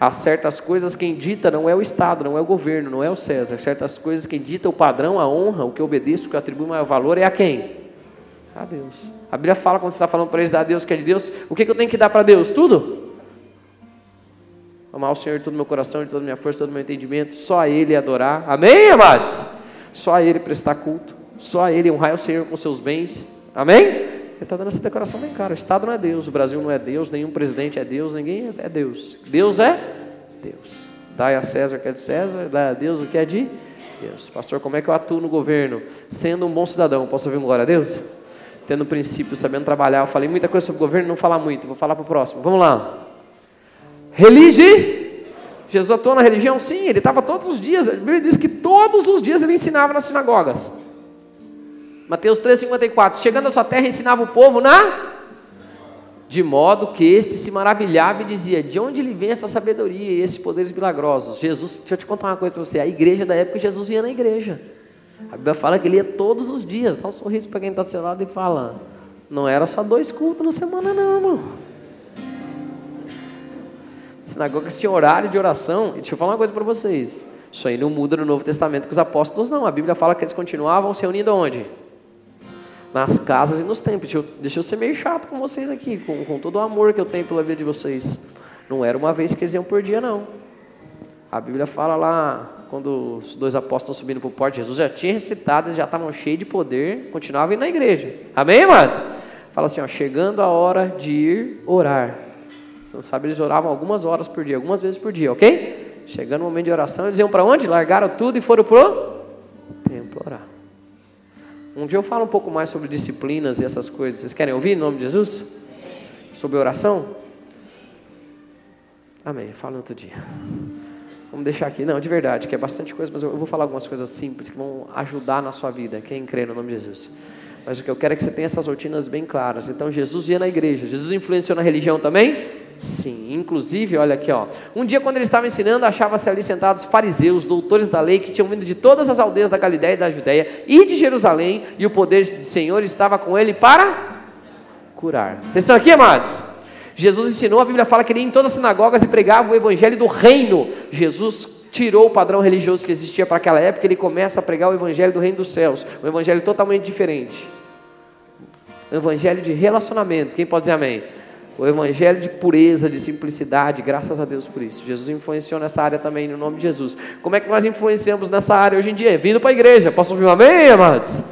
Há certas coisas quem dita não é o Estado, não é o governo, não é o César. Certas coisas quem dita o padrão, a honra, o que obedeço, o que atribui maior valor é a quem? A Deus. A Bíblia fala quando você está falando para eles dar a Deus que é de Deus, o que, que eu tenho que dar para Deus? Tudo? Amar o Senhor de todo o meu coração, de toda a minha força, de todo o meu entendimento, só a Ele adorar. Amém, amados? Só a Ele prestar culto, só a Ele honrar o Senhor com seus bens. Amém? Ele está dando essa declaração bem clara. O Estado não é Deus, o Brasil não é Deus, nenhum presidente é Deus, ninguém é Deus. Deus é Deus. Dai a César o que é de César, dai a Deus o que é de Deus. Pastor, como é que eu atuo no governo? Sendo um bom cidadão, posso ouvir um glória a Deus? Tendo princípio, sabendo trabalhar. Eu falei muita coisa sobre o governo, não falar muito, vou falar para o próximo. Vamos lá. Religi. Jesus atuou na religião? Sim, ele estava todos os dias. A Bíblia diz que todos os dias ele ensinava nas sinagogas. Mateus 3,54. Chegando à sua terra, ensinava o povo na. De modo que este se maravilhava e dizia: De onde lhe vem essa sabedoria e esses poderes milagrosos? Jesus, deixa eu te contar uma coisa para você. A igreja da época, Jesus ia na igreja. A Bíblia fala que ele ia todos os dias. Dá um sorriso para quem está ao seu lado e fala: Não era só dois cultos na semana, não, irmão. Sinagogas tinham horário de oração. E deixa eu falar uma coisa para vocês. Isso aí não muda no Novo Testamento com os apóstolos, não. A Bíblia fala que eles continuavam se reunindo onde? Nas casas e nos templos. Deixa eu, deixa eu ser meio chato com vocês aqui, com, com todo o amor que eu tenho pela vida de vocês. Não era uma vez que eles iam por dia, não. A Bíblia fala lá, quando os dois apóstolos subindo para o porto, Jesus já tinha recitado, eles já estavam cheios de poder, continuavam indo na igreja. Amém, amados? Fala assim, ó, chegando a hora de ir orar. Você sabe, eles oravam algumas horas por dia, algumas vezes por dia, ok? Chegando o momento de oração, eles iam para onde? Largaram tudo e foram para o templo orar. Um dia eu falo um pouco mais sobre disciplinas e essas coisas. Vocês querem ouvir em nome de Jesus? Sobre oração? Amém. Fala outro dia. Vamos deixar aqui. Não, de verdade, que é bastante coisa, mas eu vou falar algumas coisas simples que vão ajudar na sua vida. Quem crê no nome de Jesus. Mas o que eu quero é que você tenha essas rotinas bem claras. Então, Jesus ia na igreja. Jesus influenciou na religião também? Sim, inclusive, olha aqui, ó. Um dia, quando ele estava ensinando, achava-se ali sentados fariseus, doutores da lei, que tinham vindo de todas as aldeias da Galiléia e da Judéia e de Jerusalém, e o poder do Senhor estava com ele para curar. Vocês estão aqui, amados? Jesus ensinou, a Bíblia fala que ele ia em todas as sinagogas e pregava o evangelho do reino. Jesus tirou o padrão religioso que existia para aquela época, ele começa a pregar o evangelho do reino dos céus, um evangelho totalmente diferente. Evangelho de relacionamento. Quem pode dizer amém? O evangelho de pureza, de simplicidade, graças a Deus por isso. Jesus influenciou nessa área também, no nome de Jesus. Como é que nós influenciamos nessa área hoje em dia? Vindo para a igreja. Posso ouvir um amém, amados?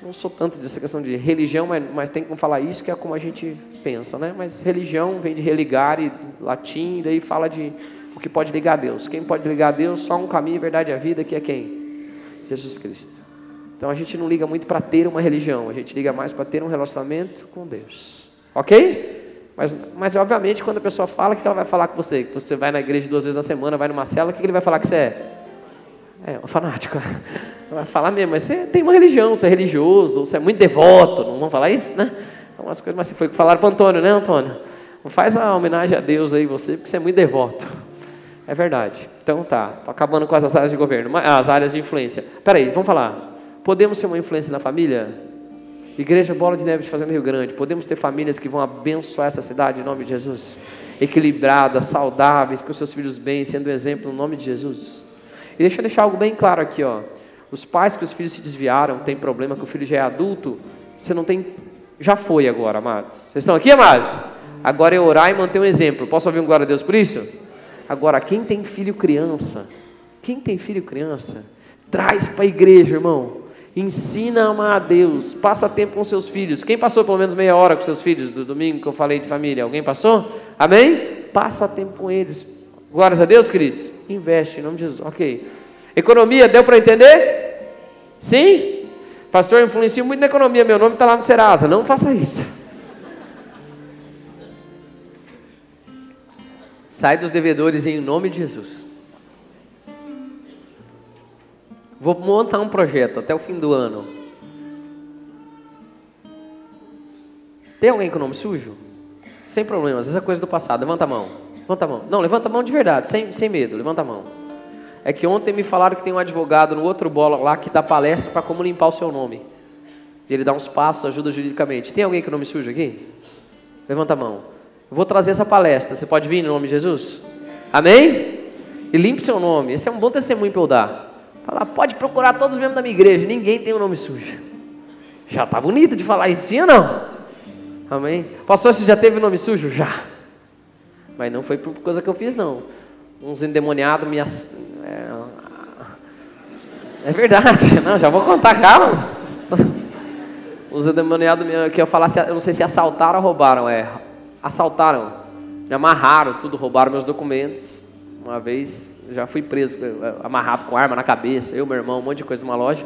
Não sou tanto dessa questão de religião, mas, mas tem como falar isso, que é como a gente pensa, né? Mas religião vem de religar, e latim, daí fala de o que pode ligar a Deus. Quem pode ligar a Deus? Só um caminho, verdade e a vida, que é quem? Jesus Cristo. Então a gente não liga muito para ter uma religião, a gente liga mais para ter um relacionamento com Deus. Ok? Mas, mas obviamente, quando a pessoa fala, o que ela vai falar com você? Que você vai na igreja duas vezes na semana, vai numa cela, o que ele vai falar que você é? É, um fanático. (laughs) Vai falar mesmo, mas você tem uma religião, você é religioso, você é muito devoto, não vão falar isso, né? Umas coisas, mas foi que falaram para Antônio, né, Antônio? Faz a homenagem a Deus aí, você, porque você é muito devoto. É verdade. Então tá, tô acabando com as áreas de governo, as áreas de influência. Peraí, vamos falar. Podemos ser uma influência na família? Igreja Bola de Neve de Fazenda Rio Grande, podemos ter famílias que vão abençoar essa cidade em nome de Jesus? Equilibradas, saudáveis, com seus filhos bem, sendo exemplo no nome de Jesus. E deixa eu deixar algo bem claro aqui, ó. Os pais que os filhos se desviaram, tem problema que o filho já é adulto, você não tem. Já foi agora, amados. Vocês estão aqui, amados? Agora é orar e manter um exemplo. Posso ouvir um glória a Deus por isso? Agora, quem tem filho criança, quem tem filho criança, traz para a igreja, irmão. Ensina a amar a Deus. Passa tempo com seus filhos. Quem passou pelo menos meia hora com seus filhos do domingo que eu falei de família? Alguém passou? Amém? Passa tempo com eles. Glórias a Deus, queridos. Investe em nome de Jesus. Ok. Economia, deu para entender? Sim? Pastor, influencia muito na economia. Meu nome está lá no Serasa. Não faça isso. Sai dos devedores em nome de Jesus. Vou montar um projeto até o fim do ano. Tem alguém com nome sujo? Sem problema, às vezes é coisa do passado. Levanta a mão. Levanta a mão. Não, levanta a mão de verdade, sem, sem medo. Levanta a mão. É que ontem me falaram que tem um advogado no outro bola lá que dá palestra para como limpar o seu nome. Ele dá uns passos, ajuda juridicamente. Tem alguém com nome sujo aqui? Levanta a mão. Eu vou trazer essa palestra. Você pode vir em nome de Jesus? Amém? E limpe seu nome. Esse é um bom testemunho para eu dar. Falar, pode procurar todos os membros da minha igreja, ninguém tem o um nome sujo. Já está bonito de falar isso, sim ou não? Amém? Pastor, você já teve nome sujo? Já. Mas não foi por coisa que eu fiz, não. Uns endemoniados me. Ass... É... é verdade, (laughs) não, já vou contar, calma. (laughs) Os endemoniados que eu falasse, eu não sei se assaltaram ou roubaram, é. Assaltaram, me amarraram, tudo, roubaram meus documentos. Uma vez já fui preso, eh, amarrado com arma na cabeça, eu, meu irmão, um monte de coisa numa loja.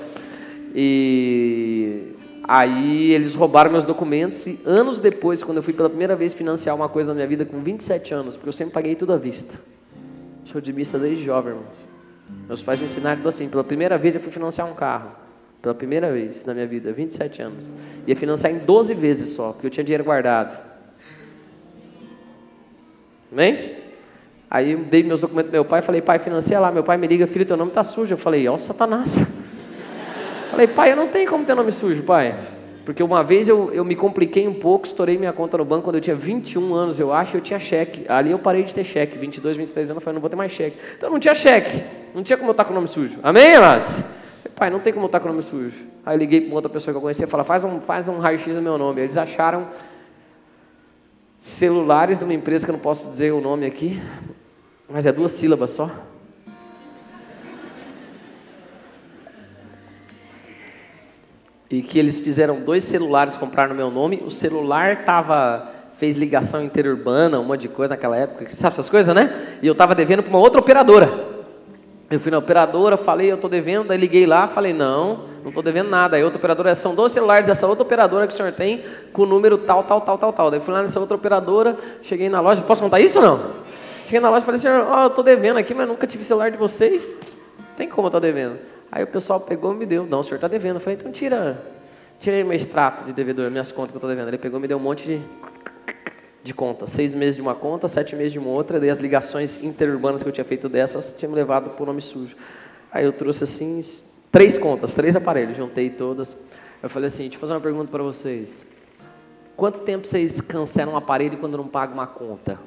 E aí eles roubaram meus documentos e anos depois, quando eu fui pela primeira vez financiar uma coisa na minha vida com 27 anos, porque eu sempre paguei tudo à vista. Sou de vista desde jovem, irmãos. Meus pais me ensinaram assim, pela primeira vez eu fui financiar um carro. Pela primeira vez na minha vida, 27 anos. Ia financiar em 12 vezes só, porque eu tinha dinheiro guardado. Amém? Aí eu dei meus documentos pro meu pai, falei, pai, financia lá. Meu pai me liga, filho, teu nome tá sujo. Eu falei, ó, Satanás. (laughs) falei, pai, eu não tenho como ter nome sujo, pai. Porque uma vez eu, eu me compliquei um pouco, estourei minha conta no banco quando eu tinha 21 anos, eu acho, eu tinha cheque. Ali eu parei de ter cheque, 22, 23 anos, eu falei, não vou ter mais cheque. Então não tinha cheque, não tinha como eu estar com o nome sujo. Amém, mas Pai, não tem como eu estar com o nome sujo. Aí eu liguei para outra pessoa que eu conhecia e falei, faz um, faz um raio-x no meu nome. Eles acharam celulares de uma empresa que eu não posso dizer o nome aqui, mas é duas sílabas só. E que eles fizeram dois celulares comprar no meu nome. O celular tava fez ligação interurbana, um monte de coisa naquela época, sabe essas coisas, né? E eu estava devendo para uma outra operadora. Eu fui na operadora, falei, eu estou devendo, daí liguei lá, falei, não, não estou devendo nada. Aí outra operadora, são dois celulares dessa outra operadora que o senhor tem, com o número tal, tal, tal, tal, tal. Daí fui lá nessa outra operadora, cheguei na loja, posso contar isso ou não? Cheguei na loja e falei, senhor, oh, eu estou devendo aqui, mas nunca tive celular de vocês. Tem como eu estar devendo? Aí o pessoal pegou e me deu. Não, o senhor está devendo. Eu falei, então tira, aí meu extrato de devedor, minhas contas que eu estou devendo. Ele pegou e me deu um monte de, de contas. Seis meses de uma conta, sete meses de uma outra. Daí as ligações interurbanas que eu tinha feito dessas tinham me levado o nome sujo. Aí eu trouxe assim, três contas, três aparelhos, juntei todas. Eu falei assim, deixa eu fazer uma pergunta para vocês. Quanto tempo vocês cancelam um aparelho quando não pagam uma conta?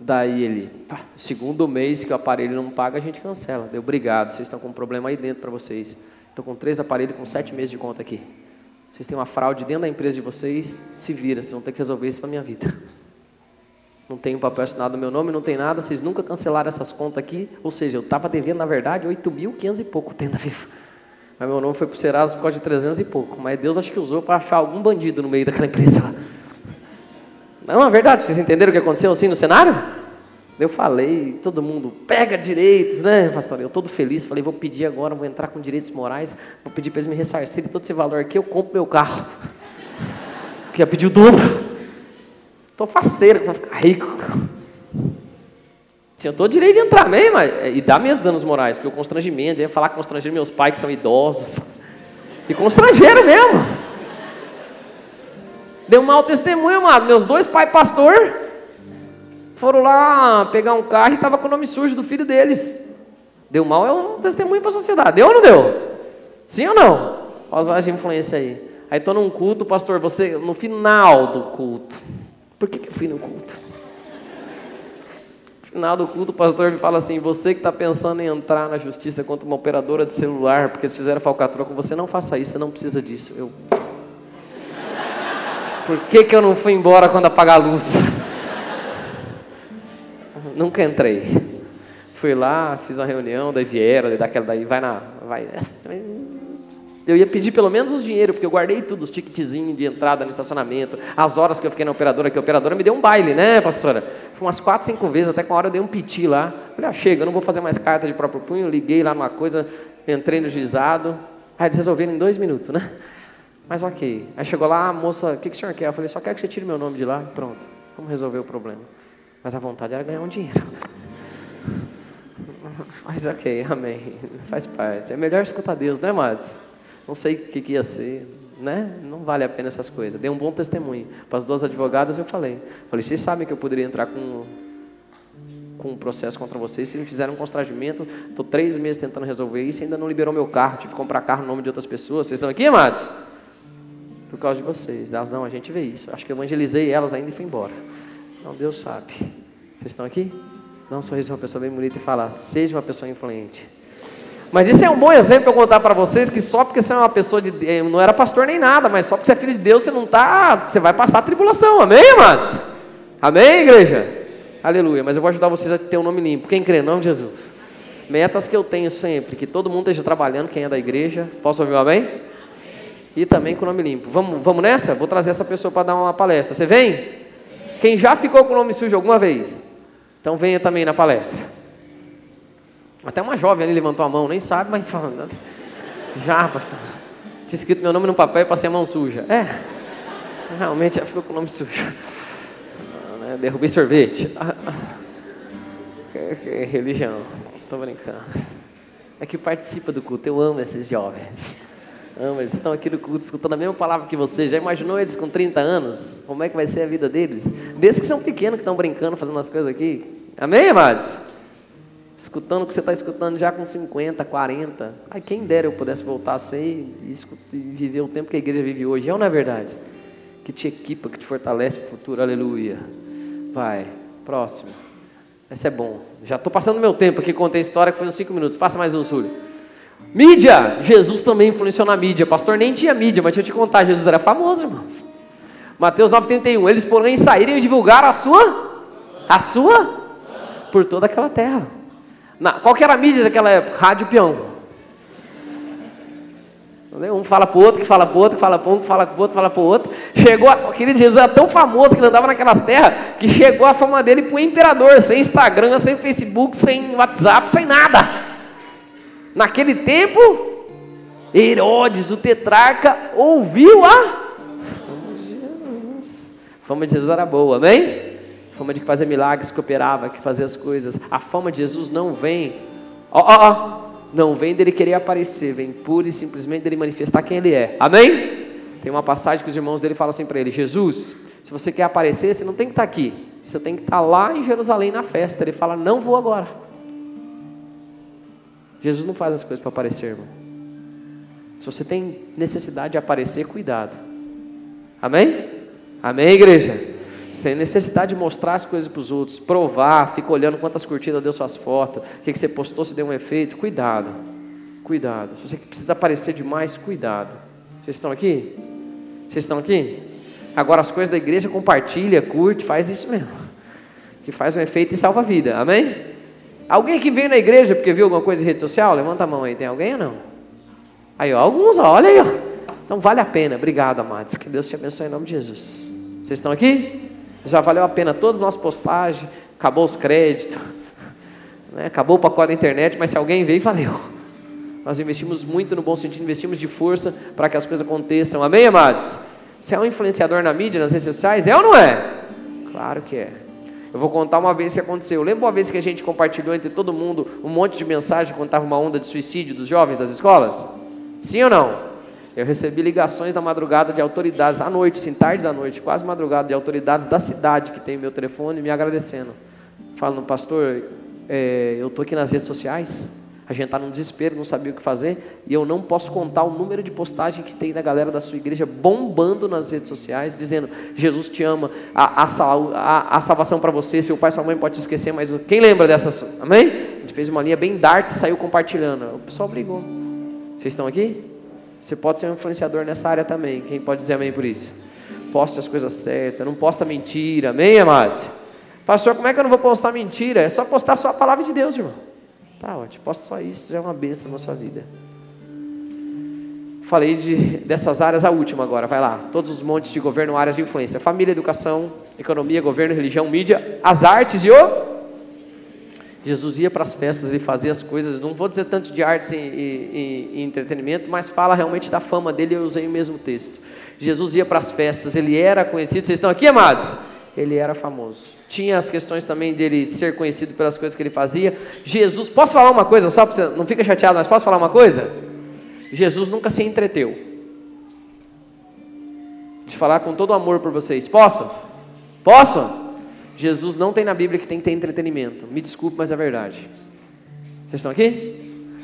Daí ele, pá, segundo mês que o aparelho não paga, a gente cancela. Deu, obrigado, vocês estão com um problema aí dentro para vocês. Estou com três aparelhos com sete meses de conta aqui. Vocês têm uma fraude dentro da empresa de vocês, se vira, vocês vão ter que resolver isso para minha vida. (laughs) Não tem um papel assinado no meu nome, não tem nada, vocês nunca cancelaram essas contas aqui. Ou seja, eu estava devendo, na verdade, 8.500 e pouco tenda viva. Mas meu nome foi para o Serasa por causa de 300 e pouco. Mas Deus acho que usou para achar algum bandido no meio daquela empresa lá. Não, é verdade. Vocês entenderam o que aconteceu assim no cenário? Eu falei, todo mundo pega direitos, né, pastor? Eu todo feliz, falei, vou pedir agora, vou entrar com direitos morais, vou pedir para eles me ressarcirem todo esse valor aqui, eu compro meu carro. (laughs) Porque ia pedir o dobro. Tô faceiro, vou ficar rico. Tinha todo direito de entrar mesmo, e dar mesmo danos morais, porque o constrangimento, ia falar constranger meus pais que são idosos. E constrangeram mesmo. Deu um mau testemunho, mano. Meus dois pais pastor foram lá pegar um carro e estava com o nome sujo do filho deles. Deu mal é um testemunho para a sociedade. Deu ou não deu? Sim ou não? Olha as de influência aí. Aí estou num culto, pastor, você no final do culto. Por que, que eu fui no culto? No final do culto, o pastor me fala assim: você que está pensando em entrar na justiça contra uma operadora de celular, porque se fizeram falcatrua com você, não faça isso, você não precisa disso. Eu. Por que, que eu não fui embora quando apagar a luz? Nunca entrei. Fui lá, fiz uma reunião, daí vieram, daquela daí, vai na. Vai, eu ia pedir pelo menos os dinheiro, porque eu guardei tudo, os ticketzinhos de entrada no estacionamento, as horas que eu fiquei na operadora, que a operadora me deu um baile, né, pastora? Foi umas quatro, cinco vezes, até que uma hora eu dei um piti lá. Falei, ah, chega, eu não vou fazer mais carta de próprio punho, liguei lá numa coisa, entrei no juizado. Aí eles resolveram em dois minutos, né? Mas ok. Aí chegou lá, moça, o que, que o senhor quer? Eu falei, só quero que você tire meu nome de lá. Pronto, vamos resolver o problema. Mas a vontade era ganhar um dinheiro. (laughs) Mas ok, amém. Faz parte. É melhor escutar Deus, né, Mads? Não sei o que, que ia ser, né? Não vale a pena essas coisas. Dei um bom testemunho. Para as duas advogadas eu falei. Falei, vocês sabem que eu poderia entrar com com um processo contra vocês. Se me fizeram um constrangimento, estou três meses tentando resolver isso ainda não liberou meu carro. Tive que comprar carro no nome de outras pessoas. Vocês estão aqui, amados? Por causa de vocês. Elas não, a gente vê isso. Acho que eu evangelizei elas ainda e fui embora. Então Deus sabe. Vocês estão aqui? Dá um sorriso de uma pessoa bem bonita e falar, seja uma pessoa influente. Mas isso é um bom exemplo para eu contar para vocês que só porque você é uma pessoa de eh, não era pastor nem nada, mas só porque você é filho de Deus, você não tá, você vai passar a tribulação. Amém, amados? Amém, igreja? Aleluia. Mas eu vou ajudar vocês a ter um nome limpo. Quem crê de Jesus? Metas que eu tenho sempre, que todo mundo esteja trabalhando, quem é da igreja. Posso ouvir um amém? E também com o nome limpo. Vamos, vamos nessa? Vou trazer essa pessoa para dar uma palestra. Você vem? Quem já ficou com o nome sujo alguma vez? Então venha também na palestra. Até uma jovem ali levantou a mão, nem sabe, mas. (laughs) Já, pastor. Tinha escrito meu nome no papel e passei a mão suja. É, realmente já ficou com o nome sujo. Ah, né, derrubei sorvete. religião. Estou brincando. É que participa do culto. Eu amo esses jovens. Amo, eles estão aqui no culto escutando a mesma palavra que você. Já imaginou eles com 30 anos? Como é que vai ser a vida deles? Desde que são pequenos que estão brincando, fazendo as coisas aqui. Amém, amados? Escutando o que você está escutando já com 50, 40. Ai, quem dera eu pudesse voltar a ser e, e viver o tempo que a igreja vive hoje. É ou não é verdade? Que te equipa, que te fortalece para o futuro. Aleluia. Vai, próximo. Esse é bom. Já estou passando meu tempo aqui, contei a história que foi uns 5 minutos. Passa mais um, Súlio. Mídia, Jesus também influenciou na mídia. Pastor nem tinha mídia, mas deixa eu te contar, Jesus era famoso, irmãos. Mateus 9:31. Eles, porém, saíram e divulgaram a sua a sua por toda aquela terra. Na, qual que era a mídia daquela época? Rádio peão. Um fala para o outro, que fala para o outro, que fala para um, que fala para o outro, fala para o outro. Chegou, o querido Jesus era tão famoso que ele andava naquelas terras que chegou a fama dele para o imperador, sem Instagram, sem Facebook, sem WhatsApp, sem nada. Naquele tempo, Herodes, o tetrarca, ouviu a fama de Jesus era boa, amém? Fama de que fazia milagres, que operava, que fazia as coisas. A fama de Jesus não vem, ó, ó, ó, não vem dele querer aparecer, vem pura e simplesmente dele manifestar quem ele é, amém? Tem uma passagem que os irmãos dele falam assim para ele: Jesus, se você quer aparecer, você não tem que estar aqui, você tem que estar lá em Jerusalém na festa. Ele fala: Não vou agora. Jesus não faz as coisas para aparecer, irmão. Se você tem necessidade de aparecer, cuidado. Amém? Amém, igreja? Você tem necessidade de mostrar as coisas para os outros, provar, fica olhando quantas curtidas deu suas fotos, o que, que você postou, se deu um efeito. Cuidado, cuidado. Se você precisa aparecer demais, cuidado. Vocês estão aqui? Vocês estão aqui? Agora as coisas da igreja compartilha, curte, faz isso mesmo. Que faz um efeito e salva a vida. Amém? Alguém aqui veio na igreja porque viu alguma coisa em rede social? Levanta a mão aí. Tem alguém ou não? Aí, ó, alguns, ó, olha aí, ó. Então vale a pena. Obrigado, amados. Que Deus te abençoe em nome de Jesus. Vocês estão aqui? Já valeu a pena todas as nossas postagens. Acabou os créditos. (laughs) Né? Acabou o pacote da internet, mas se alguém veio, valeu. Nós investimos muito no bom sentido, investimos de força para que as coisas aconteçam. Amém, amados? Você é um influenciador na mídia, nas redes sociais? É ou não é? Claro que é. Eu vou contar uma vez que aconteceu. Lembra uma vez que a gente compartilhou entre todo mundo um monte de mensagem quando estava uma onda de suicídio dos jovens das escolas? Sim ou não? Eu recebi ligações na madrugada de autoridades, à noite, sim, tarde da noite, quase madrugada, de autoridades da cidade que tem meu telefone me agradecendo. Falando, pastor, é, eu estou aqui nas redes sociais, a gente está num desespero, não sabia o que fazer, e eu não posso contar o número de postagem que tem da galera da sua igreja bombando nas redes sociais, dizendo: Jesus te ama, a, a, a, salvação para você, seu pai sua mãe pode te esquecer, mas quem lembra dessas? Amém? A gente fez uma linha bem dark e saiu compartilhando. O pessoal brigou. Vocês estão aqui? Você pode ser um influenciador nessa área também. Quem pode dizer amém por isso? Poste as coisas certas, não posta mentira, amém, amados? Pastor, como é que eu não vou postar mentira? É só postar só a palavra de Deus, irmão. Tá ótimo, posta só isso, já é uma bênção na sua vida. Falei de, dessas áreas, a última agora, vai lá. Todos os montes de governo, áreas de influência: família, educação, economia, governo, religião, mídia, as artes e o. Jesus ia para as festas, ele fazia as coisas, não vou dizer tanto de artes e, e, e, entretenimento, mas fala realmente da fama dele, eu usei o mesmo texto. Jesus ia para as festas, ele era conhecido, vocês estão aqui, amados? Ele era famoso. Tinha as questões também dele ser conhecido pelas coisas que ele fazia. Jesus, posso falar uma coisa só para você, não fica chateado, mas posso falar uma coisa? Jesus nunca se entreteu. De falar com todo amor por vocês, posso? Posso? Jesus não tem na Bíblia que tem que ter entretenimento. Me desculpe, mas é verdade. Vocês estão aqui?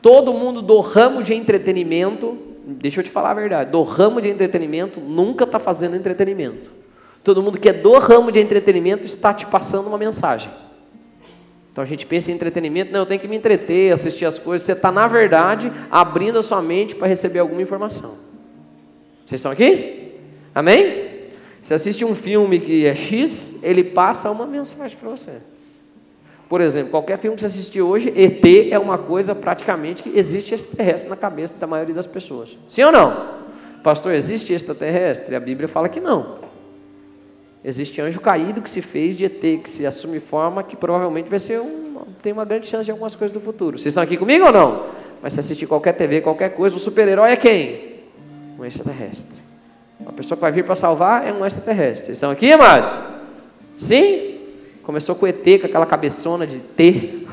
Todo mundo do ramo de entretenimento, deixa eu te falar a verdade, do ramo de entretenimento nunca está fazendo entretenimento. Todo mundo que é do ramo de entretenimento está te passando uma mensagem. Então a gente pensa em entretenimento, não, eu tenho que me entreter, assistir as coisas. Você está, na verdade, abrindo a sua mente para receber alguma informação. Vocês estão aqui? Amém? Você assiste um filme que é X, ele passa uma mensagem para você. Por exemplo, qualquer filme que você assistir hoje, ET é uma coisa praticamente que existe extraterrestre na cabeça da maioria das pessoas. Sim ou não? Pastor, existe extraterrestre? A Bíblia fala que não. Existe anjo caído que se fez de ET, que se assume forma, que provavelmente vai ser um, tem uma grande chance de algumas coisas do futuro. Vocês estão aqui comigo ou não? Mas se assistir qualquer TV, qualquer coisa, o super-herói é quem? Um extraterrestre. A pessoa que vai vir para salvar é um extraterrestre. Vocês estão aqui, amados? Sim? Começou com ET, com aquela cabeçona de T,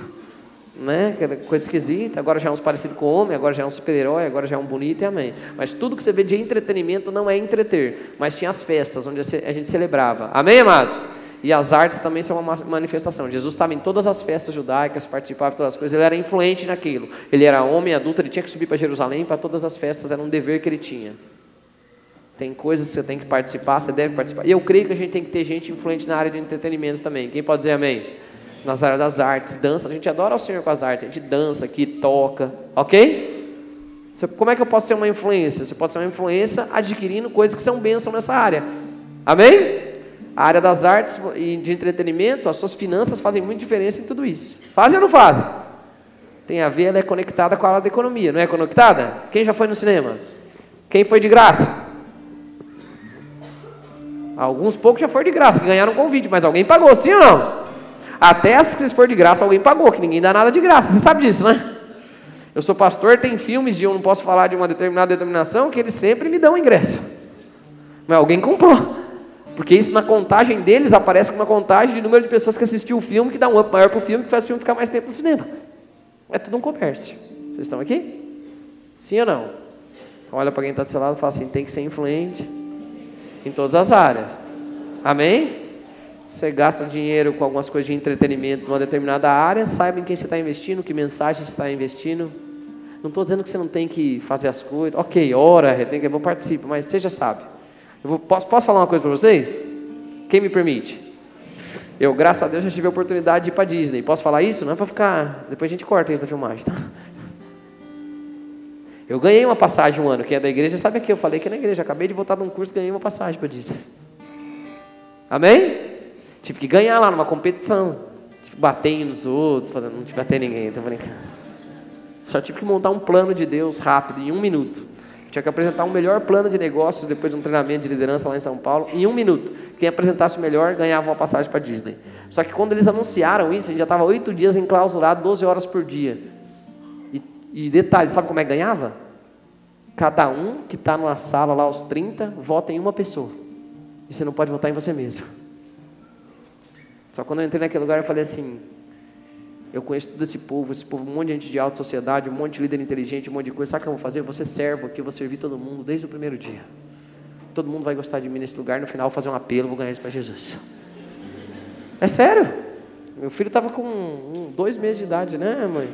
né? Aquela coisa esquisita. Agora já é uns parecido com homem, agora já é um super-herói, agora já é um bonito e amém. Mas tudo que você vê de entretenimento não é entreter, mas tinha as festas onde a gente celebrava. Amém, amados? E as artes também são uma manifestação. Jesus estava em todas as festas judaicas, participava de todas as coisas, ele era influente naquilo. Ele era homem adulto, ele tinha que subir para Jerusalém para todas as festas, era um dever que ele tinha. Tem coisas que você tem que participar, você deve participar. E eu creio que a gente tem que ter gente influente na área de entretenimento também. Quem pode dizer amém? Nas áreas das artes, dança. A gente adora o Senhor com as artes. A gente dança aqui, toca. Ok? Como é que eu posso ser uma influência? Você pode ser uma influência adquirindo coisas que são bênçãos nessa área. Amém? A área das artes e de entretenimento, as suas finanças fazem muita diferença em tudo isso. Fazem ou não fazem? Tem a ver, ela é conectada com a área da economia, não é conectada? Quem já foi no cinema? Quem foi de graça? Alguns poucos já foram de graça, ganharam convite, mas alguém pagou, sim ou não? Até as que for de graça, alguém pagou, que ninguém dá nada de graça. Você sabe disso, né? Eu sou pastor, tem filmes de eu não posso falar de uma determinada denominação que eles sempre me dão ingresso. Mas alguém comprou. Porque isso na contagem deles aparece como uma contagem de número de pessoas que assistiu o filme, que dá um up maior para o filme, que faz o filme ficar mais tempo no cinema. É tudo um comércio. Vocês estão aqui? Sim ou não? Então olha para quem está do seu lado e fala assim, tem que ser influente em todas as áreas. Amém? Você gasta dinheiro com algumas coisas de entretenimento numa determinada área, saiba em quem você está investindo, que mensagem você está investindo. Não estou dizendo que você não tem que fazer as coisas. Ok, ora, tem que bom participa, mas você já sabe. Vou, posso, posso falar uma coisa para vocês? Quem me permite? Eu, graças a Deus, já tive a oportunidade de ir para Disney. Posso falar isso? Não é para ficar. Depois a gente corta isso da filmagem, tá? (laughs) Eu ganhei uma passagem um ano, quem é da igreja sabe aqui, eu falei que é na igreja, acabei de voltar de um curso, ganhei uma passagem para Disney. Amém? Tive que ganhar lá numa competição. Tive que bater nos outros, fazendo, não tive que bater ninguém, tô brincando. Só tive que montar um plano de Deus rápido, em um minuto. Tinha que apresentar um melhor plano de negócios depois de um treinamento de liderança lá em São Paulo, em um minuto. Quem apresentasse o melhor ganhava uma passagem para Disney. Só que quando eles anunciaram isso, a gente já estava oito dias enclausurado, 12 horas por dia. E detalhe, sabe como é que ganhava? Cada um que está numa sala lá aos 30, vota em uma pessoa. E você não pode votar em você mesmo. Só quando eu entrei naquele lugar eu falei assim: eu conheço todo esse povo, esse povo, um monte de gente de alta sociedade, um monte de líder inteligente, um monte de coisa. Sabe o que eu vou fazer? Você servo aqui, eu vou servir todo mundo desde o primeiro dia. Todo mundo vai gostar de mim nesse lugar. No final, eu vou fazer um apelo, vou ganhar isso para Jesus. É sério. Meu filho estava com dois meses de idade, né, mãe?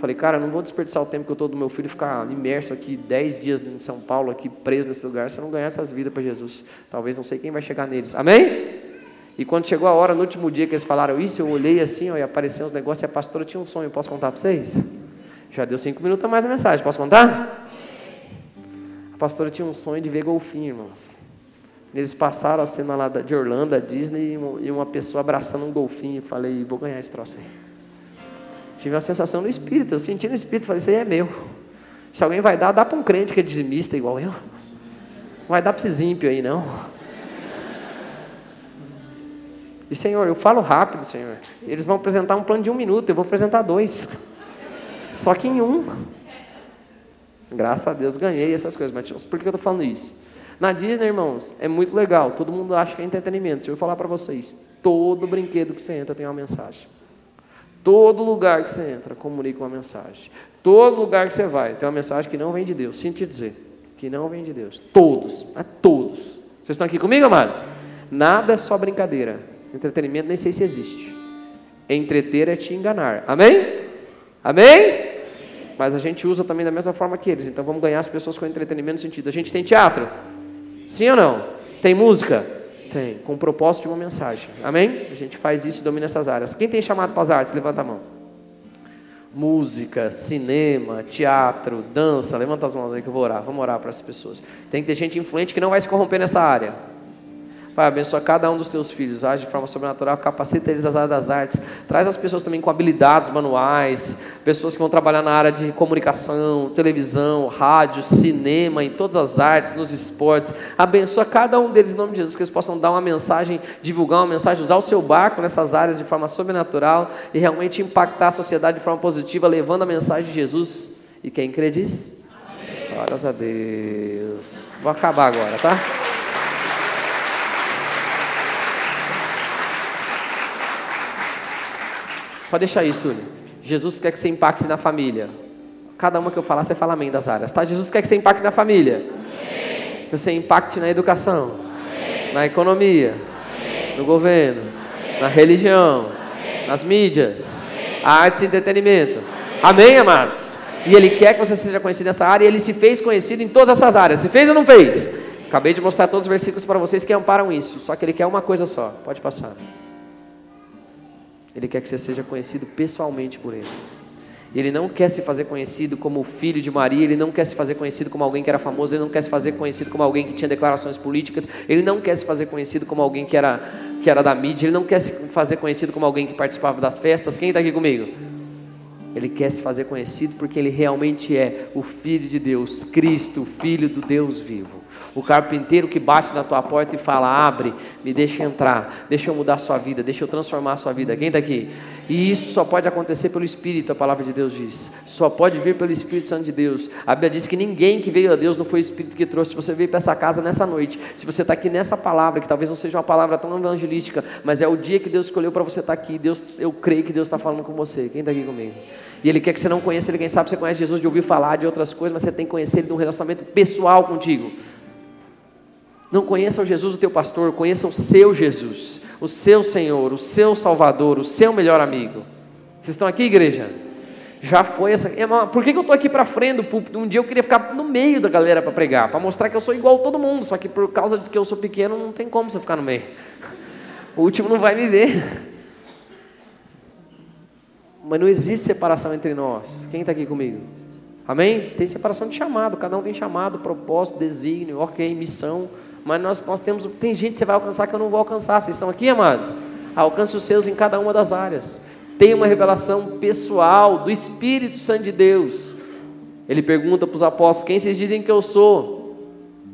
Falei, cara, não vou desperdiçar o tempo que eu estou do meu filho ficar imerso aqui dez dias em São Paulo, aqui preso nesse lugar, se eu não ganhar essas vidas para Jesus. Talvez não sei quem vai chegar neles. Amém? E quando chegou a hora, no último dia que eles falaram isso, eu olhei assim, ó, e apareceu uns negócios, e a pastora tinha um sonho, posso contar para vocês? Já deu cinco minutos a mais a mensagem, posso contar? A pastora tinha um sonho de ver golfinho, irmãos. Eles passaram a cena lá de Orlando, a Disney, e uma pessoa abraçando um golfinho. Falei, vou ganhar esse troço aí. Tive uma sensação no espírito, eu senti no espírito, falei, isso aí é meu. Se alguém vai dar, dá para um crente que é dizimista igual eu. Não vai dar para esses ímpios aí, não. E Senhor, eu falo rápido, Senhor. Eles vão apresentar um plano de um minuto, eu vou apresentar dois. Só que em um. Graças a Deus ganhei essas coisas. Mas por que eu estou falando isso? Na Disney, irmãos, é muito legal. Todo mundo acha que é entretenimento. Deixa eu falar para vocês. Todo brinquedo que você entra tem uma mensagem. Todo lugar que você entra comunica uma mensagem. Todo lugar que você vai tem uma mensagem que não vem de Deus. Sinto te dizer. Que não vem de Deus. Todos. A todos. Vocês estão aqui comigo, amados? Nada é só brincadeira. Entretenimento nem sei se existe. Entreter é te enganar. Amém? Amém? Mas a gente usa também da mesma forma que eles. Então vamos ganhar as pessoas com entretenimento no sentido. A gente tem teatro? Sim ou não? Tem música? Tem. Com o propósito de uma mensagem. Amém? A gente faz isso e domina essas áreas. Quem tem chamado para as artes? Levanta a mão. Música, cinema, teatro, dança. Levanta as mãos aí que eu vou orar. Vamos orar para essas pessoas. Tem que ter gente influente que não vai se corromper nessa área. Pai, abençoa cada um dos teus filhos, age de forma sobrenatural, capacita eles das áreas das artes, traz as pessoas também com habilidades manuais, pessoas que vão trabalhar na área de comunicação, televisão, rádio, cinema, em todas as artes, nos esportes. Abençoa cada um deles em nome de Jesus, que eles possam dar uma mensagem, divulgar uma mensagem, usar o seu barco nessas áreas de forma sobrenatural e realmente impactar a sociedade de forma positiva, levando a mensagem de Jesus. E quem crê diz? Glórias a Deus. Vou acabar agora, tá? Pode deixar isso. Jesus quer que você impacte na família. Cada uma que eu falar, você fala amém das áreas, tá? Jesus quer que você impacte na família. Amém. Que você impacte na educação, amém. na economia, amém. no governo, na religião, nas mídias, artes e entretenimento. Amém, amados? E Ele quer que você seja conhecido nessa área e Ele se fez conhecido em todas essas áreas. Se fez ou não fez? Acabei de mostrar todos os versículos para vocês que amparam isso. Só que Ele quer uma coisa só. Pode passar. Ele quer que você seja conhecido pessoalmente por Ele. Ele não quer se fazer conhecido como filho de Maria, ele não quer se fazer conhecido como alguém que era famoso, ele não quer se fazer conhecido como alguém que tinha declarações políticas, ele não quer se fazer conhecido como alguém que era, que era da mídia, ele não quer se fazer conhecido como alguém que participava das festas. Quem está aqui comigo? Ele quer se fazer conhecido porque ele realmente é o Filho de Deus, Cristo, Filho do Deus vivo. O carpinteiro que bate na tua porta e fala: abre, me deixa entrar, deixa eu mudar a sua vida, deixa eu transformar a sua vida. Quem está aqui? E isso só pode acontecer pelo Espírito, a palavra de Deus diz. Só pode vir pelo Espírito Santo de Deus. A Bíblia diz que ninguém que veio a Deus não foi o Espírito que trouxe. Se você veio para essa casa nessa noite, se você está aqui nessa palavra, que talvez não seja uma palavra tão evangelística, mas é o dia que Deus escolheu para você estar tá aqui. Deus, eu creio que Deus está falando com você. Quem está aqui comigo? E Ele quer que você não conheça Ele. Quem sabe você conhece Jesus de ouvir falar de outras coisas, mas você tem que conhecer Ele de um relacionamento pessoal contigo. Não conheça o Jesus do teu pastor, conheça o seu Jesus, o seu Senhor, o seu Salvador, o seu melhor amigo. Vocês estão aqui, igreja? Já foi essa. É, por que eu estou aqui para frente do púlpito? Um dia eu queria ficar no meio da galera para pregar, para mostrar que eu sou igual a todo mundo, só que por causa de que eu sou pequeno, não tem como você ficar no meio. O último não vai me ver. Mas não existe separação entre nós. Quem está aqui comigo? Amém? Tem separação de chamado, cada um tem chamado, propósito, desígnio, ok, missão. Mas nós, nós temos, tem gente que você vai alcançar que eu não vou alcançar. Vocês estão aqui, amados? Alcance os seus em cada uma das áreas. Tem uma revelação pessoal do Espírito Santo de Deus. Ele pergunta para os apóstolos: Quem vocês dizem que eu sou?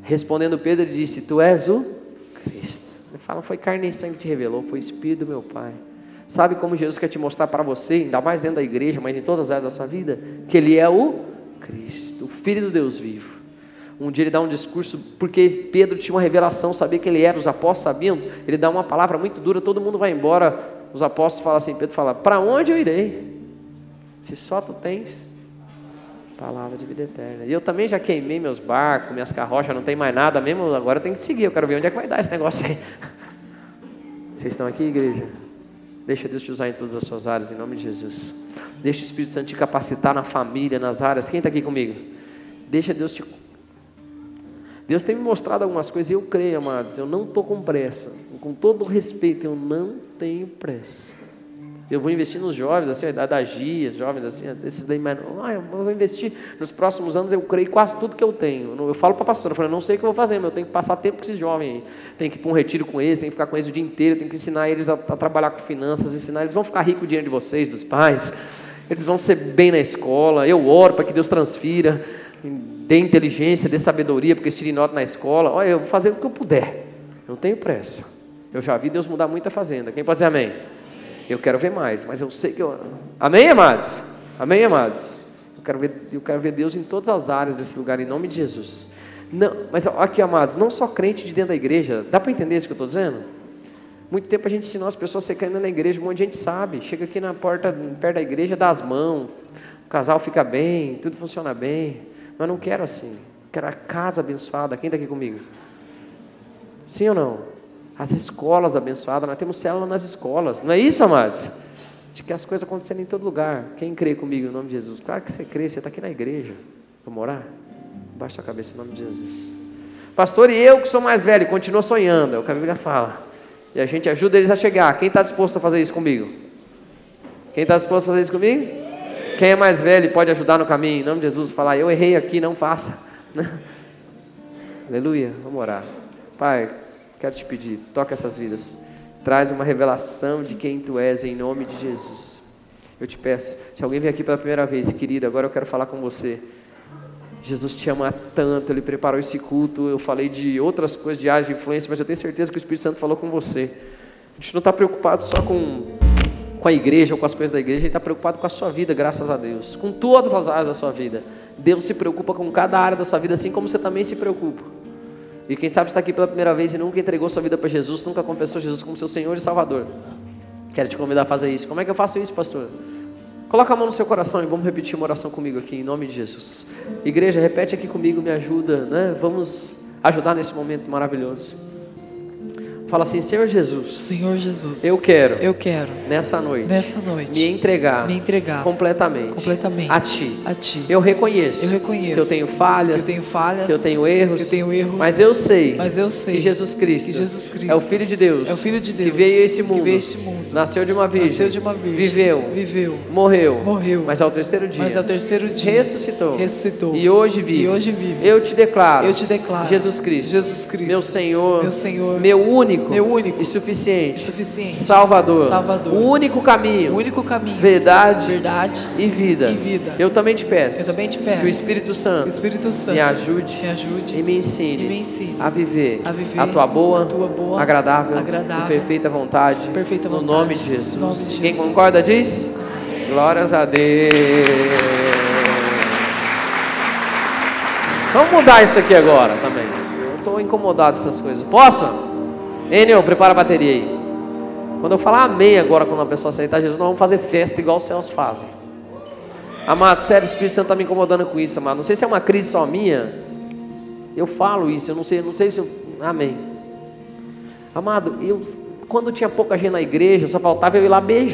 Respondendo Pedro, ele disse: Tu és o Cristo. Ele fala: Foi carne e sangue que te revelou, foi o Espírito meu Pai. Sabe como Jesus quer te mostrar para você, ainda mais dentro da igreja, mas em todas as áreas da sua vida? Que Ele é o Cristo, o Filho do Deus vivo. Um dia ele dá um discurso, porque Pedro tinha uma revelação, sabia que ele era, os apóstolos sabiam, ele dá uma palavra muito dura, todo mundo vai embora, os apóstolos falam assim, Pedro fala, para onde eu irei? Se só tu tens palavra de vida eterna. E eu também já queimei meus barcos, minhas carroças, não tem mais nada mesmo, agora eu tenho que seguir, eu quero ver onde é que vai dar esse negócio aí. (laughs) Vocês estão aqui, igreja? Deixa Deus te usar em todas as suas áreas, em nome de Jesus. Deixa o Espírito Santo te capacitar na família, nas áreas. Quem está aqui comigo? Deixa Deus te. Deus tem me mostrado algumas coisas e eu creio, amados. Eu não estou com pressa. Com todo respeito, eu não tenho pressa. Eu vou investir nos jovens, assim, a idade da Gia, jovens assim, esses daí, mas ah, eu vou investir nos próximos anos, eu creio quase tudo que eu tenho. Eu falo para a pastora, eu falo, não sei o que eu vou fazer, mas eu tenho que passar tempo com esses jovens aí. Tenho que ir para um retiro com eles, tenho que ficar com eles o dia inteiro, tenho que ensinar eles a, a trabalhar com finanças, ensinar eles vão ficar ricos diante de vocês, dos pais. Eles vão ser bem na escola. Eu oro para que Deus transfira, dê inteligência, dê sabedoria, porque eles nota na escola. Olha, eu vou fazer o que eu puder. Não tenho pressa. Eu já vi Deus mudar muita fazenda. Quem pode dizer amém? Eu quero ver mais, mas eu sei que eu. Amém, amados? Amém, amados? Eu quero ver, eu quero ver Deus em todas as áreas desse lugar, em nome de Jesus. Não, mas aqui, amados, não só crente de dentro da igreja. Dá para entender isso que eu estou dizendo? Muito tempo a gente ensinou as pessoas a ser crente na igreja, um monte de gente sabe. Chega aqui na porta, perto da igreja, dá as mãos, o casal fica bem, tudo funciona bem. Mas não quero assim. Quero a casa abençoada. Quem está aqui comigo? Sim ou não? as escolas abençoadas, nós temos célula nas escolas, não é isso, amados? De que as coisas acontecendo em todo lugar. Quem crê comigo no nome de Jesus? Claro que você crê, você está aqui na igreja. Vamos orar? Baixa a cabeça em nome de Jesus. Pastor, e eu que sou mais velho, continua sonhando, é o que a Bíblia fala. E a gente ajuda eles a chegar. Quem está disposto a fazer isso comigo? Quem está disposto a fazer isso comigo? Quem é mais velho pode ajudar no caminho, em nome de Jesus, falar, eu errei aqui, não faça. (laughs) Aleluia, vamos orar. Pai, quero te pedir, toca essas vidas. Traz uma revelação de quem tu és em nome de Jesus. Eu te peço, se alguém vem aqui pela primeira vez, querido, agora eu quero falar com você. Jesus te ama tanto, Ele preparou esse culto. Eu falei de outras coisas, de áreas de influência, mas eu tenho certeza que o Espírito Santo falou com você. A gente não está preocupado só com, com a igreja ou com as coisas da igreja, gente está preocupado com a sua vida, graças a Deus. Com todas as áreas da sua vida. Deus se preocupa com cada área da sua vida, assim como você também se preocupa. E quem sabe está aqui pela primeira vez e nunca entregou sua vida para Jesus, nunca confessou Jesus como seu Senhor e Salvador. Quero te convidar a fazer isso. Como é que eu faço isso, pastor? Coloca a mão no seu coração e vamos repetir uma oração comigo aqui, em nome de Jesus. Igreja, repete aqui comigo, me ajuda, né? Vamos ajudar nesse momento maravilhoso. Fala assim, Senhor Jesus. Senhor Jesus. Eu quero. Eu quero. Nessa noite. Nessa noite. Me entregar. Me entregar. Completamente. Completamente. A ti. A ti. Eu reconheço. Eu reconheço. Que eu tenho falhas. Que eu tenho falhas. Que eu tenho erros. Que eu tenho erros. Mas eu sei. Mas eu sei. Que Jesus Cristo. Que Jesus Cristo. É o filho de Deus. É o filho de Deus. Que veio a esse mundo. Que veio a esse mundo. Nasceu de uma virgem. Nasceu de uma virgem. Viveu. Viveu. Morreu. Morreu. Mas ao terceiro dia. Mas ao terceiro dia. Ressuscitou. Ressuscitou. E hoje vive. E hoje vive. Eu te declaro. Eu te declaro. Jesus Cristo. Jesus Cristo. Meu Senhor. Meu Senhor. Meu único. Meu único. E suficiente. Suficiente. Salvador. Salvador. O único caminho. O único caminho. Verdade. Verdade. E vida. E vida. Eu também te peço. Eu também te peço. Que o Espírito Santo. O Espírito Santo me ajude. Me ajude. E me ensine. E me ensine. A viver. A viver. A tua boa. A tua boa. Agradável. Agradável. E perfeita vontade. Perfeita no vontade. Nome de Jesus. No nome de Quem Jesus. concorda diz? Glórias a Deus. Vamos mudar isso aqui agora também. Eu estou incomodado com essas coisas. Posso? Enio, prepara a bateria aí. Quando eu falar amém agora, quando a pessoa aceitar Jesus, nós vamos fazer festa igual os céus fazem. Amado, sério, o Espírito Santo está me incomodando com isso, amado. Não sei se é uma crise só minha. Eu falo isso, eu não sei, não sei se. Amém. Amado, eu, quando tinha pouca gente na igreja, só faltava eu ir lá beijar.